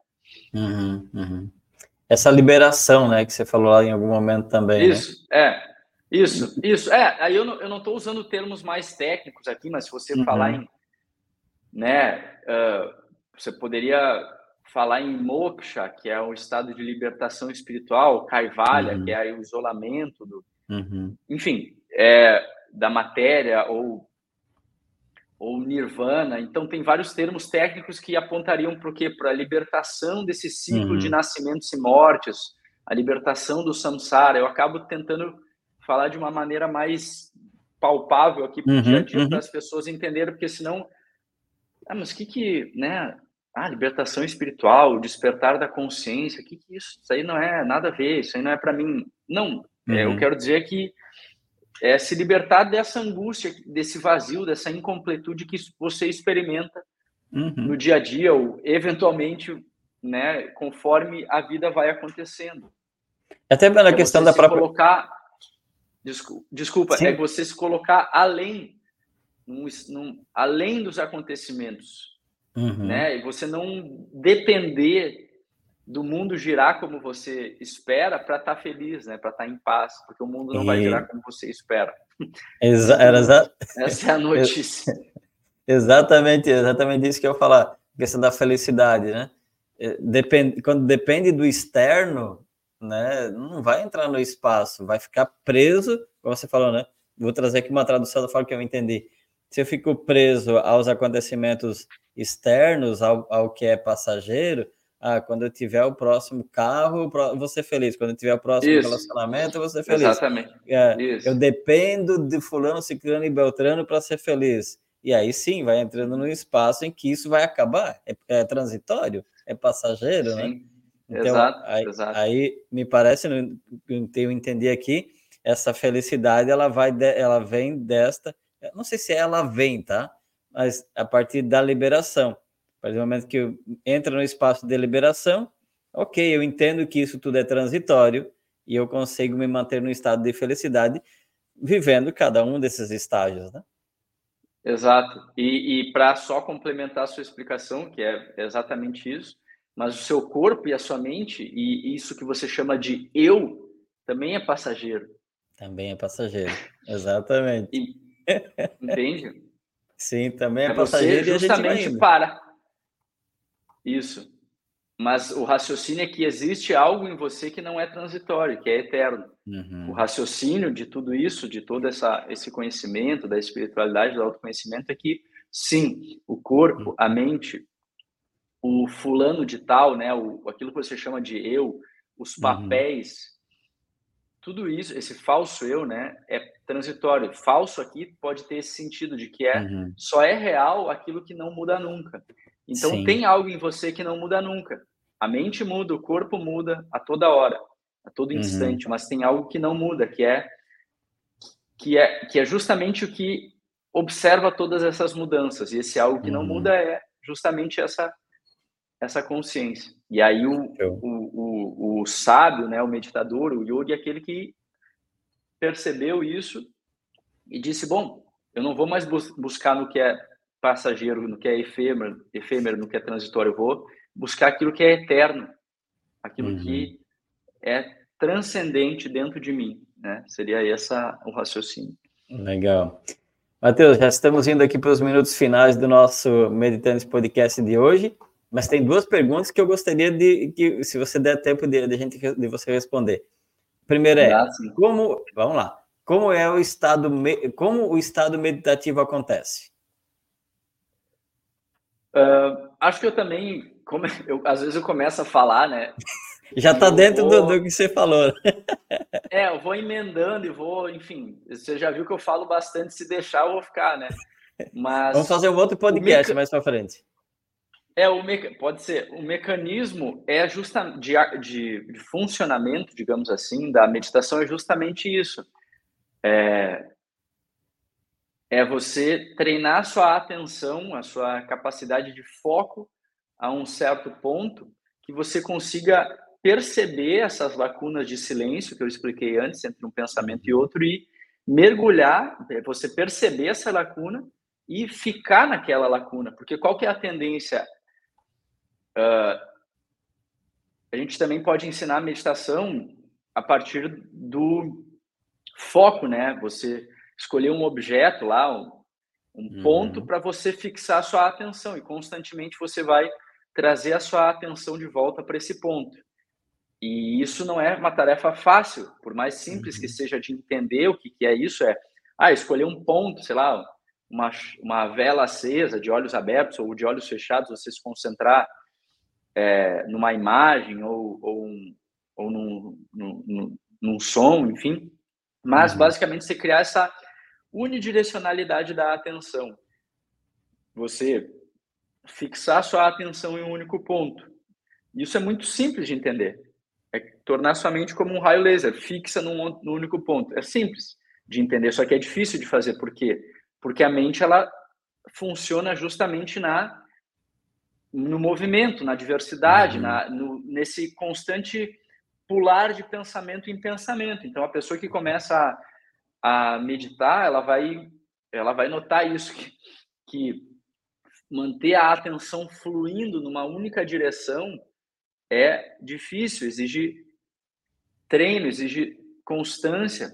Uhum, uhum. Essa liberação, né, que você falou lá em algum momento também. Né? Isso, né? é. Isso, isso. É, aí eu não, tô usando termos mais técnicos aqui, mas se você uhum. falar em, né, uh, você poderia falar em moksha, que é o estado de libertação espiritual, kaivalya, uhum. que é o isolamento do, uhum. enfim, é, da matéria ou ou nirvana. Então tem vários termos técnicos que apontariam para o quê? Para a libertação desse ciclo uhum. de nascimentos e mortes, a libertação do samsara. Eu acabo tentando falar de uma maneira mais palpável aqui para uhum, uhum. as pessoas entenderem, porque senão, ah, mas o que que, né? Ah, libertação espiritual, o despertar da consciência, o que, que isso? Isso aí não é nada a ver, isso aí não é para mim. Não, é, eu uhum. quero dizer que é se libertar dessa angústia, desse vazio, dessa incompletude que você experimenta uhum. no dia a dia, ou eventualmente, né, conforme a vida vai acontecendo. Até pela é questão da própria. Colocar, desculpa, desculpa é você se colocar além, num, num, além dos acontecimentos Uhum. Né? E você não depender do mundo girar como você espera para estar tá feliz, né? Para estar tá em paz, porque o mundo não e... vai girar como você espera. Exa exa... Essa é a notícia. exatamente, exatamente isso que eu ia falar, questão da felicidade, né? É, depende, quando depende do externo, né? Não vai entrar no espaço, vai ficar preso, como você falou, né? Vou trazer aqui uma tradução da forma que eu entendi. Se eu fico preso aos acontecimentos externos ao, ao que é passageiro, ah, quando eu tiver o próximo carro, vou ser feliz. Quando eu tiver o próximo Isso. relacionamento, eu vou ser feliz. Exatamente. É, eu dependo de fulano, ciclano e beltrano para ser feliz. E aí sim, vai entrando no espaço em que isso vai acabar. É, é transitório, é passageiro, né? sim. né? Então, exato, aí, exato. aí me parece, eu entendi aqui, essa felicidade ela vai, ela vem desta, não sei se ela vem, tá? mas a partir da liberação. A partir do momento que entra no espaço de liberação, ok, eu entendo que isso tudo é transitório e eu consigo me manter no estado de felicidade vivendo cada um desses estágios, né? Exato. E, e para só complementar a sua explicação, que é exatamente isso, mas o seu corpo e a sua mente, e isso que você chama de eu, também é passageiro. Também é passageiro, exatamente. E, entende? Sim, também é, é passageiro você justamente para. Isso. Mas o raciocínio é que existe algo em você que não é transitório, que é eterno. Uhum. O raciocínio de tudo isso, de todo essa, esse conhecimento, da espiritualidade, do autoconhecimento, é que, sim, o corpo, a mente, o fulano de tal, né, o, aquilo que você chama de eu, os uhum. papéis, tudo isso, esse falso eu, né, é transitório. Falso aqui pode ter esse sentido de que é uhum. só é real aquilo que não muda nunca. Então Sim. tem algo em você que não muda nunca. A mente muda, o corpo muda a toda hora, a todo uhum. instante, uhum. mas tem algo que não muda, que é que é que é justamente o que observa todas essas mudanças. E esse algo que uhum. não muda é justamente essa essa consciência. E aí o, o, o, o, sábio, né, o meditador, o yogi, é aquele que percebeu isso e disse, bom, eu não vou mais bus buscar no que é passageiro, no que é efêmero, efêmero, no que é transitório, eu vou buscar aquilo que é eterno, aquilo uhum. que é transcendente dentro de mim, né? Seria essa o raciocínio. Legal. Matheus, já estamos indo aqui para os minutos finais do nosso Meditantes Podcast de hoje, mas tem duas perguntas que eu gostaria de que, se você der tempo de, de, gente, de você responder. Primeiro é, como, vamos lá, como é o estado, como o estado meditativo acontece? Uh, acho que eu também, como eu, às vezes eu começo a falar, né? Já está dentro vou... do, do, que você falou. É, eu vou emendando e vou, enfim, você já viu que eu falo bastante, se deixar eu vou ficar, né? Mas Vamos fazer um outro podcast meca... mais para frente. É, o me... pode ser. O mecanismo é justa... de, de, de funcionamento, digamos assim, da meditação é justamente isso. É, é você treinar sua atenção, a sua capacidade de foco a um certo ponto que você consiga perceber essas lacunas de silêncio que eu expliquei antes entre um pensamento e outro e mergulhar, é, você perceber essa lacuna e ficar naquela lacuna, porque qual que é a tendência? Uh, a gente também pode ensinar a meditação a partir do foco, né? Você escolher um objeto lá, um, um uhum. ponto para você fixar a sua atenção e constantemente você vai trazer a sua atenção de volta para esse ponto. E isso não é uma tarefa fácil, por mais simples uhum. que seja de entender o que, que é isso, é ah, escolher um ponto, sei lá, uma, uma vela acesa, de olhos abertos ou de olhos fechados, você se concentrar é, numa imagem ou, ou, um, ou num, num, num, som, enfim. Mas, uhum. basicamente, você criar essa unidirecionalidade da atenção. Você fixar sua atenção em um único ponto. Isso é muito simples de entender. É tornar sua mente como um raio laser, fixa num, num único ponto. É simples de entender, só que é difícil de fazer. Por quê? Porque a mente ela funciona justamente na no movimento, na diversidade, uhum. na, no, nesse constante pular de pensamento em pensamento. Então, a pessoa que começa a a meditar, ela vai, ela vai notar isso, que, que manter a atenção fluindo numa única direção é difícil, exige treino, exige constância,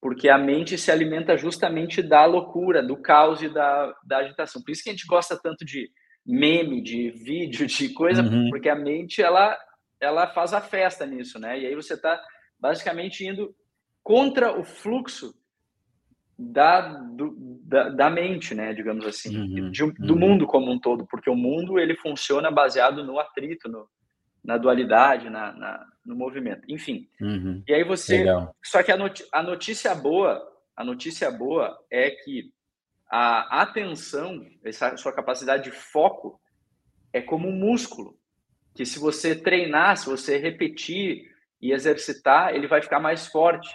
porque a mente se alimenta justamente da loucura, do caos e da, da agitação. Por isso que a gente gosta tanto de meme, de vídeo, de coisa, uhum. porque a mente ela ela faz a festa nisso, né? E aí você está basicamente indo contra o fluxo da, do, da, da, mente, né, digamos assim, uhum, de, do uhum. mundo como um todo, porque o mundo ele funciona baseado no atrito, no, na dualidade, na, na no movimento, enfim. Uhum, e aí você, legal. só que a, not, a notícia boa, a notícia boa é que a atenção, essa sua capacidade de foco é como um músculo, que se você treinar, se você repetir e exercitar, ele vai ficar mais forte.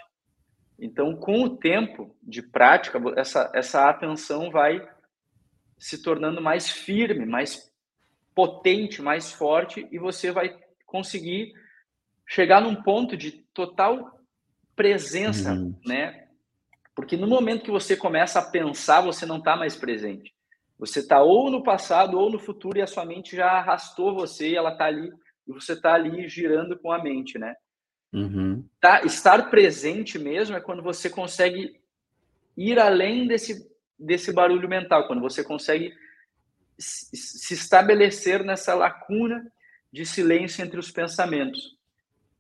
Então, com o tempo de prática, essa, essa atenção vai se tornando mais firme, mais potente, mais forte, e você vai conseguir chegar num ponto de total presença, uhum. né? Porque no momento que você começa a pensar, você não está mais presente. Você está ou no passado ou no futuro e a sua mente já arrastou você, e ela está ali e você está ali girando com a mente, né? Uhum. Tá, estar presente mesmo é quando você consegue ir além desse, desse barulho mental, quando você consegue se estabelecer nessa lacuna de silêncio entre os pensamentos.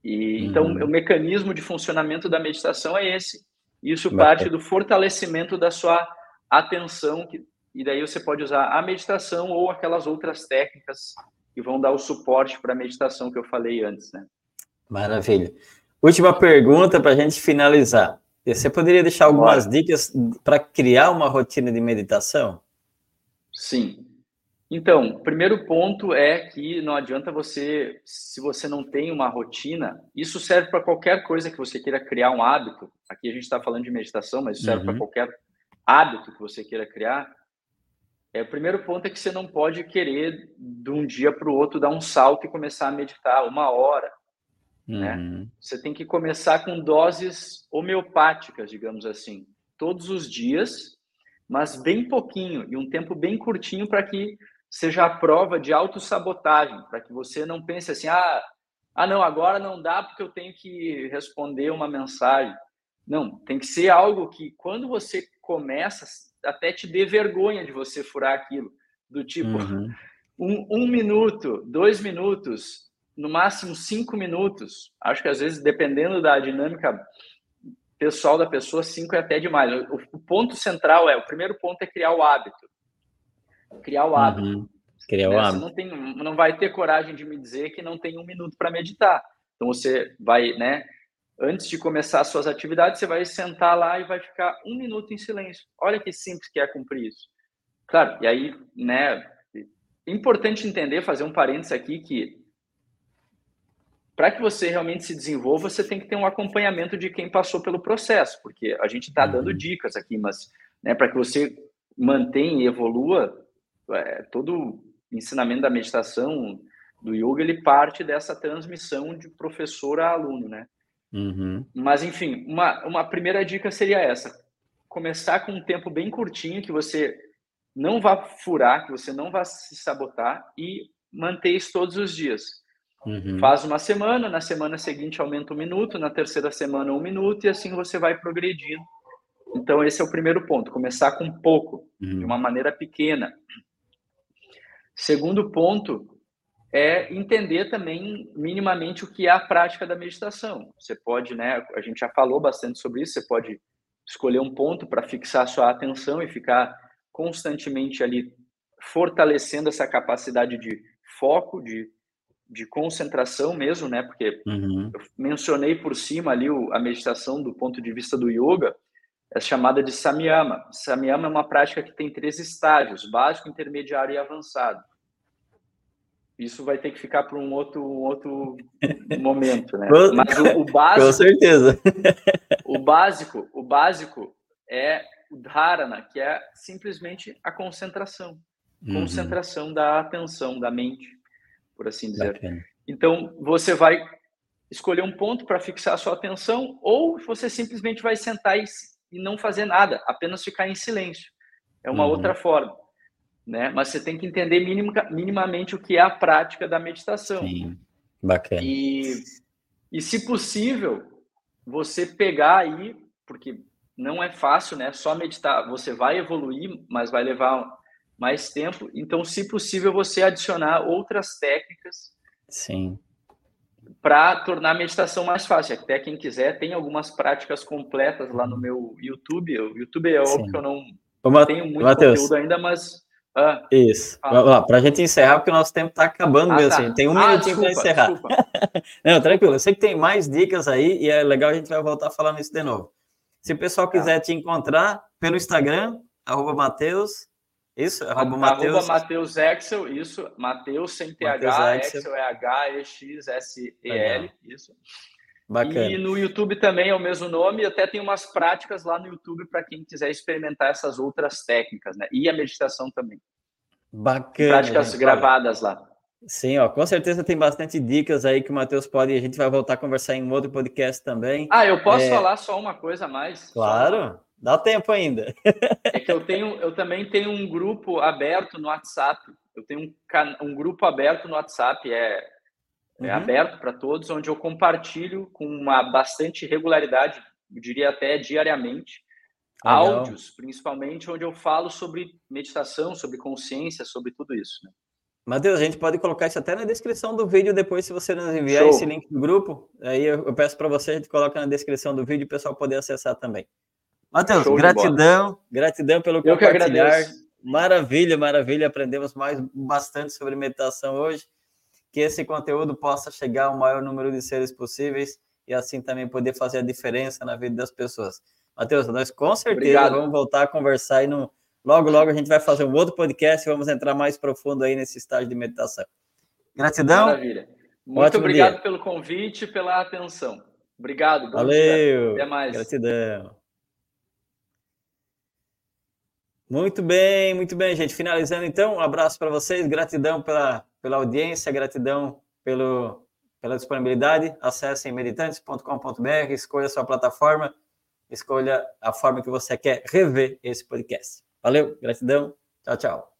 E então uhum. o mecanismo de funcionamento da meditação é esse. Isso parte do fortalecimento da sua atenção, que, e daí você pode usar a meditação ou aquelas outras técnicas que vão dar o suporte para a meditação que eu falei antes, né? Maravilha. Última pergunta para a gente finalizar. Você poderia deixar algumas Bora. dicas para criar uma rotina de meditação? Sim. Então, o primeiro ponto é que não adianta você, se você não tem uma rotina, isso serve para qualquer coisa que você queira criar um hábito. Aqui a gente está falando de meditação, mas serve uhum. para qualquer hábito que você queira criar. É, o primeiro ponto é que você não pode querer, de um dia para o outro, dar um salto e começar a meditar uma hora, né? Uhum. Você tem que começar com doses homeopáticas, digamos assim, todos os dias, mas bem pouquinho e um tempo bem curtinho para que seja a prova de autossabotagem, para que você não pense assim, ah, ah, não, agora não dá porque eu tenho que responder uma mensagem. Não, tem que ser algo que quando você começa, até te dê vergonha de você furar aquilo. Do tipo, uhum. um, um minuto, dois minutos, no máximo cinco minutos. Acho que às vezes, dependendo da dinâmica pessoal da pessoa, cinco é até demais. O, o ponto central é, o primeiro ponto é criar o hábito. Criar o hábito. Uhum. Criar né? o hábito. Você não, tem, não vai ter coragem de me dizer que não tem um minuto para meditar. Então você vai, né? Antes de começar as suas atividades, você vai sentar lá e vai ficar um minuto em silêncio. Olha que simples que é cumprir isso. Claro, e aí, né? Importante entender, fazer um parênteses aqui, que para que você realmente se desenvolva, você tem que ter um acompanhamento de quem passou pelo processo, porque a gente está dando uhum. dicas aqui, mas né, para que você mantenha e evolua, é, todo ensinamento da meditação, do yoga, ele parte dessa transmissão de professor a aluno, né? Uhum. Mas, enfim, uma, uma primeira dica seria essa. Começar com um tempo bem curtinho, que você não vá furar, que você não vá se sabotar e manter isso todos os dias. Uhum. Faz uma semana, na semana seguinte aumenta um minuto, na terceira semana um minuto, e assim você vai progredindo. Então, esse é o primeiro ponto: começar com pouco, uhum. de uma maneira pequena. Segundo ponto é entender também minimamente o que é a prática da meditação. Você pode, né? A gente já falou bastante sobre isso. Você pode escolher um ponto para fixar sua atenção e ficar constantemente ali fortalecendo essa capacidade de foco, de de concentração mesmo, né? Porque uhum. eu mencionei por cima ali o, a meditação do ponto de vista do yoga, é chamada de samyama. Samyama é uma prática que tem três estágios: básico, intermediário e avançado. Isso vai ter que ficar para um outro, um outro momento, né? Mas o, o básico, com certeza. o básico, o básico é o dharana, que é simplesmente a concentração, uhum. concentração da atenção, da mente por assim dizer. Bacana. Então, você vai escolher um ponto para fixar a sua atenção, ou você simplesmente vai sentar e, e não fazer nada, apenas ficar em silêncio. É uma uhum. outra forma. Né? Mas você tem que entender minima, minimamente o que é a prática da meditação. Sim. Bacana. E, e se possível, você pegar aí, porque não é fácil, né? Só meditar, você vai evoluir, mas vai levar mais tempo. Então, se possível, você adicionar outras técnicas. Sim. Para tornar a meditação mais fácil. Até quem quiser, tem algumas práticas completas lá no meu YouTube. O YouTube é óbvio que eu não Ô, tenho muito Mateus. conteúdo ainda, mas. Ah, Isso. Ah. Para a gente encerrar, porque o nosso tempo está acabando ah, mesmo. Tá. Assim. Tem um ah, minutinho para encerrar. não, tranquilo. Eu sei que tem mais dicas aí e é legal a gente vai voltar falando isso de novo. Se o pessoal tá. quiser te encontrar pelo Instagram, arroba Mateus isso, arroba Mateus. Mateus Excel, isso. Mateus sem TH, Excel é H-E-X-S-E-L, isso. Bacana. E no YouTube também é o mesmo nome, até tem umas práticas lá no YouTube para quem quiser experimentar essas outras técnicas, né? E a meditação também. Bacana. Práticas gente, gravadas olha. lá. Sim, ó, com certeza tem bastante dicas aí que o Matheus pode. A gente vai voltar a conversar em um outro podcast também. Ah, eu posso é... falar só uma coisa a mais? Claro. Dá tempo ainda. é que eu tenho, eu também tenho um grupo aberto no WhatsApp. Eu tenho um, um grupo aberto no WhatsApp, é, é uhum. aberto para todos, onde eu compartilho com uma bastante regularidade, eu diria até diariamente, Legal. áudios, principalmente, onde eu falo sobre meditação, sobre consciência, sobre tudo isso. Né? Matheus, a gente pode colocar isso até na descrição do vídeo depois, se você nos enviar Show. esse link do grupo. Aí eu, eu peço para você, a gente coloca na descrição do vídeo e o pessoal poder acessar também. Matheus, gratidão, gratidão pelo Eu compartilhar. Maravilha, maravilha. Aprendemos mais bastante sobre meditação hoje. Que esse conteúdo possa chegar ao maior número de seres possíveis e assim também poder fazer a diferença na vida das pessoas. Matheus, nós com certeza Obrigado. vamos voltar a conversar e no, logo, logo a gente vai fazer um outro podcast e vamos entrar mais profundo aí nesse estágio de meditação. Gratidão. Maravilha. Muito obrigado dia. pelo convite e pela atenção. Obrigado. Valeu. Dia. Até mais. Gratidão. Muito bem, muito bem, gente. Finalizando então, um abraço para vocês, gratidão pela, pela audiência, gratidão pelo, pela disponibilidade. Acessem meditantes.com.br, escolha a sua plataforma, escolha a forma que você quer rever esse podcast. Valeu, gratidão, tchau, tchau.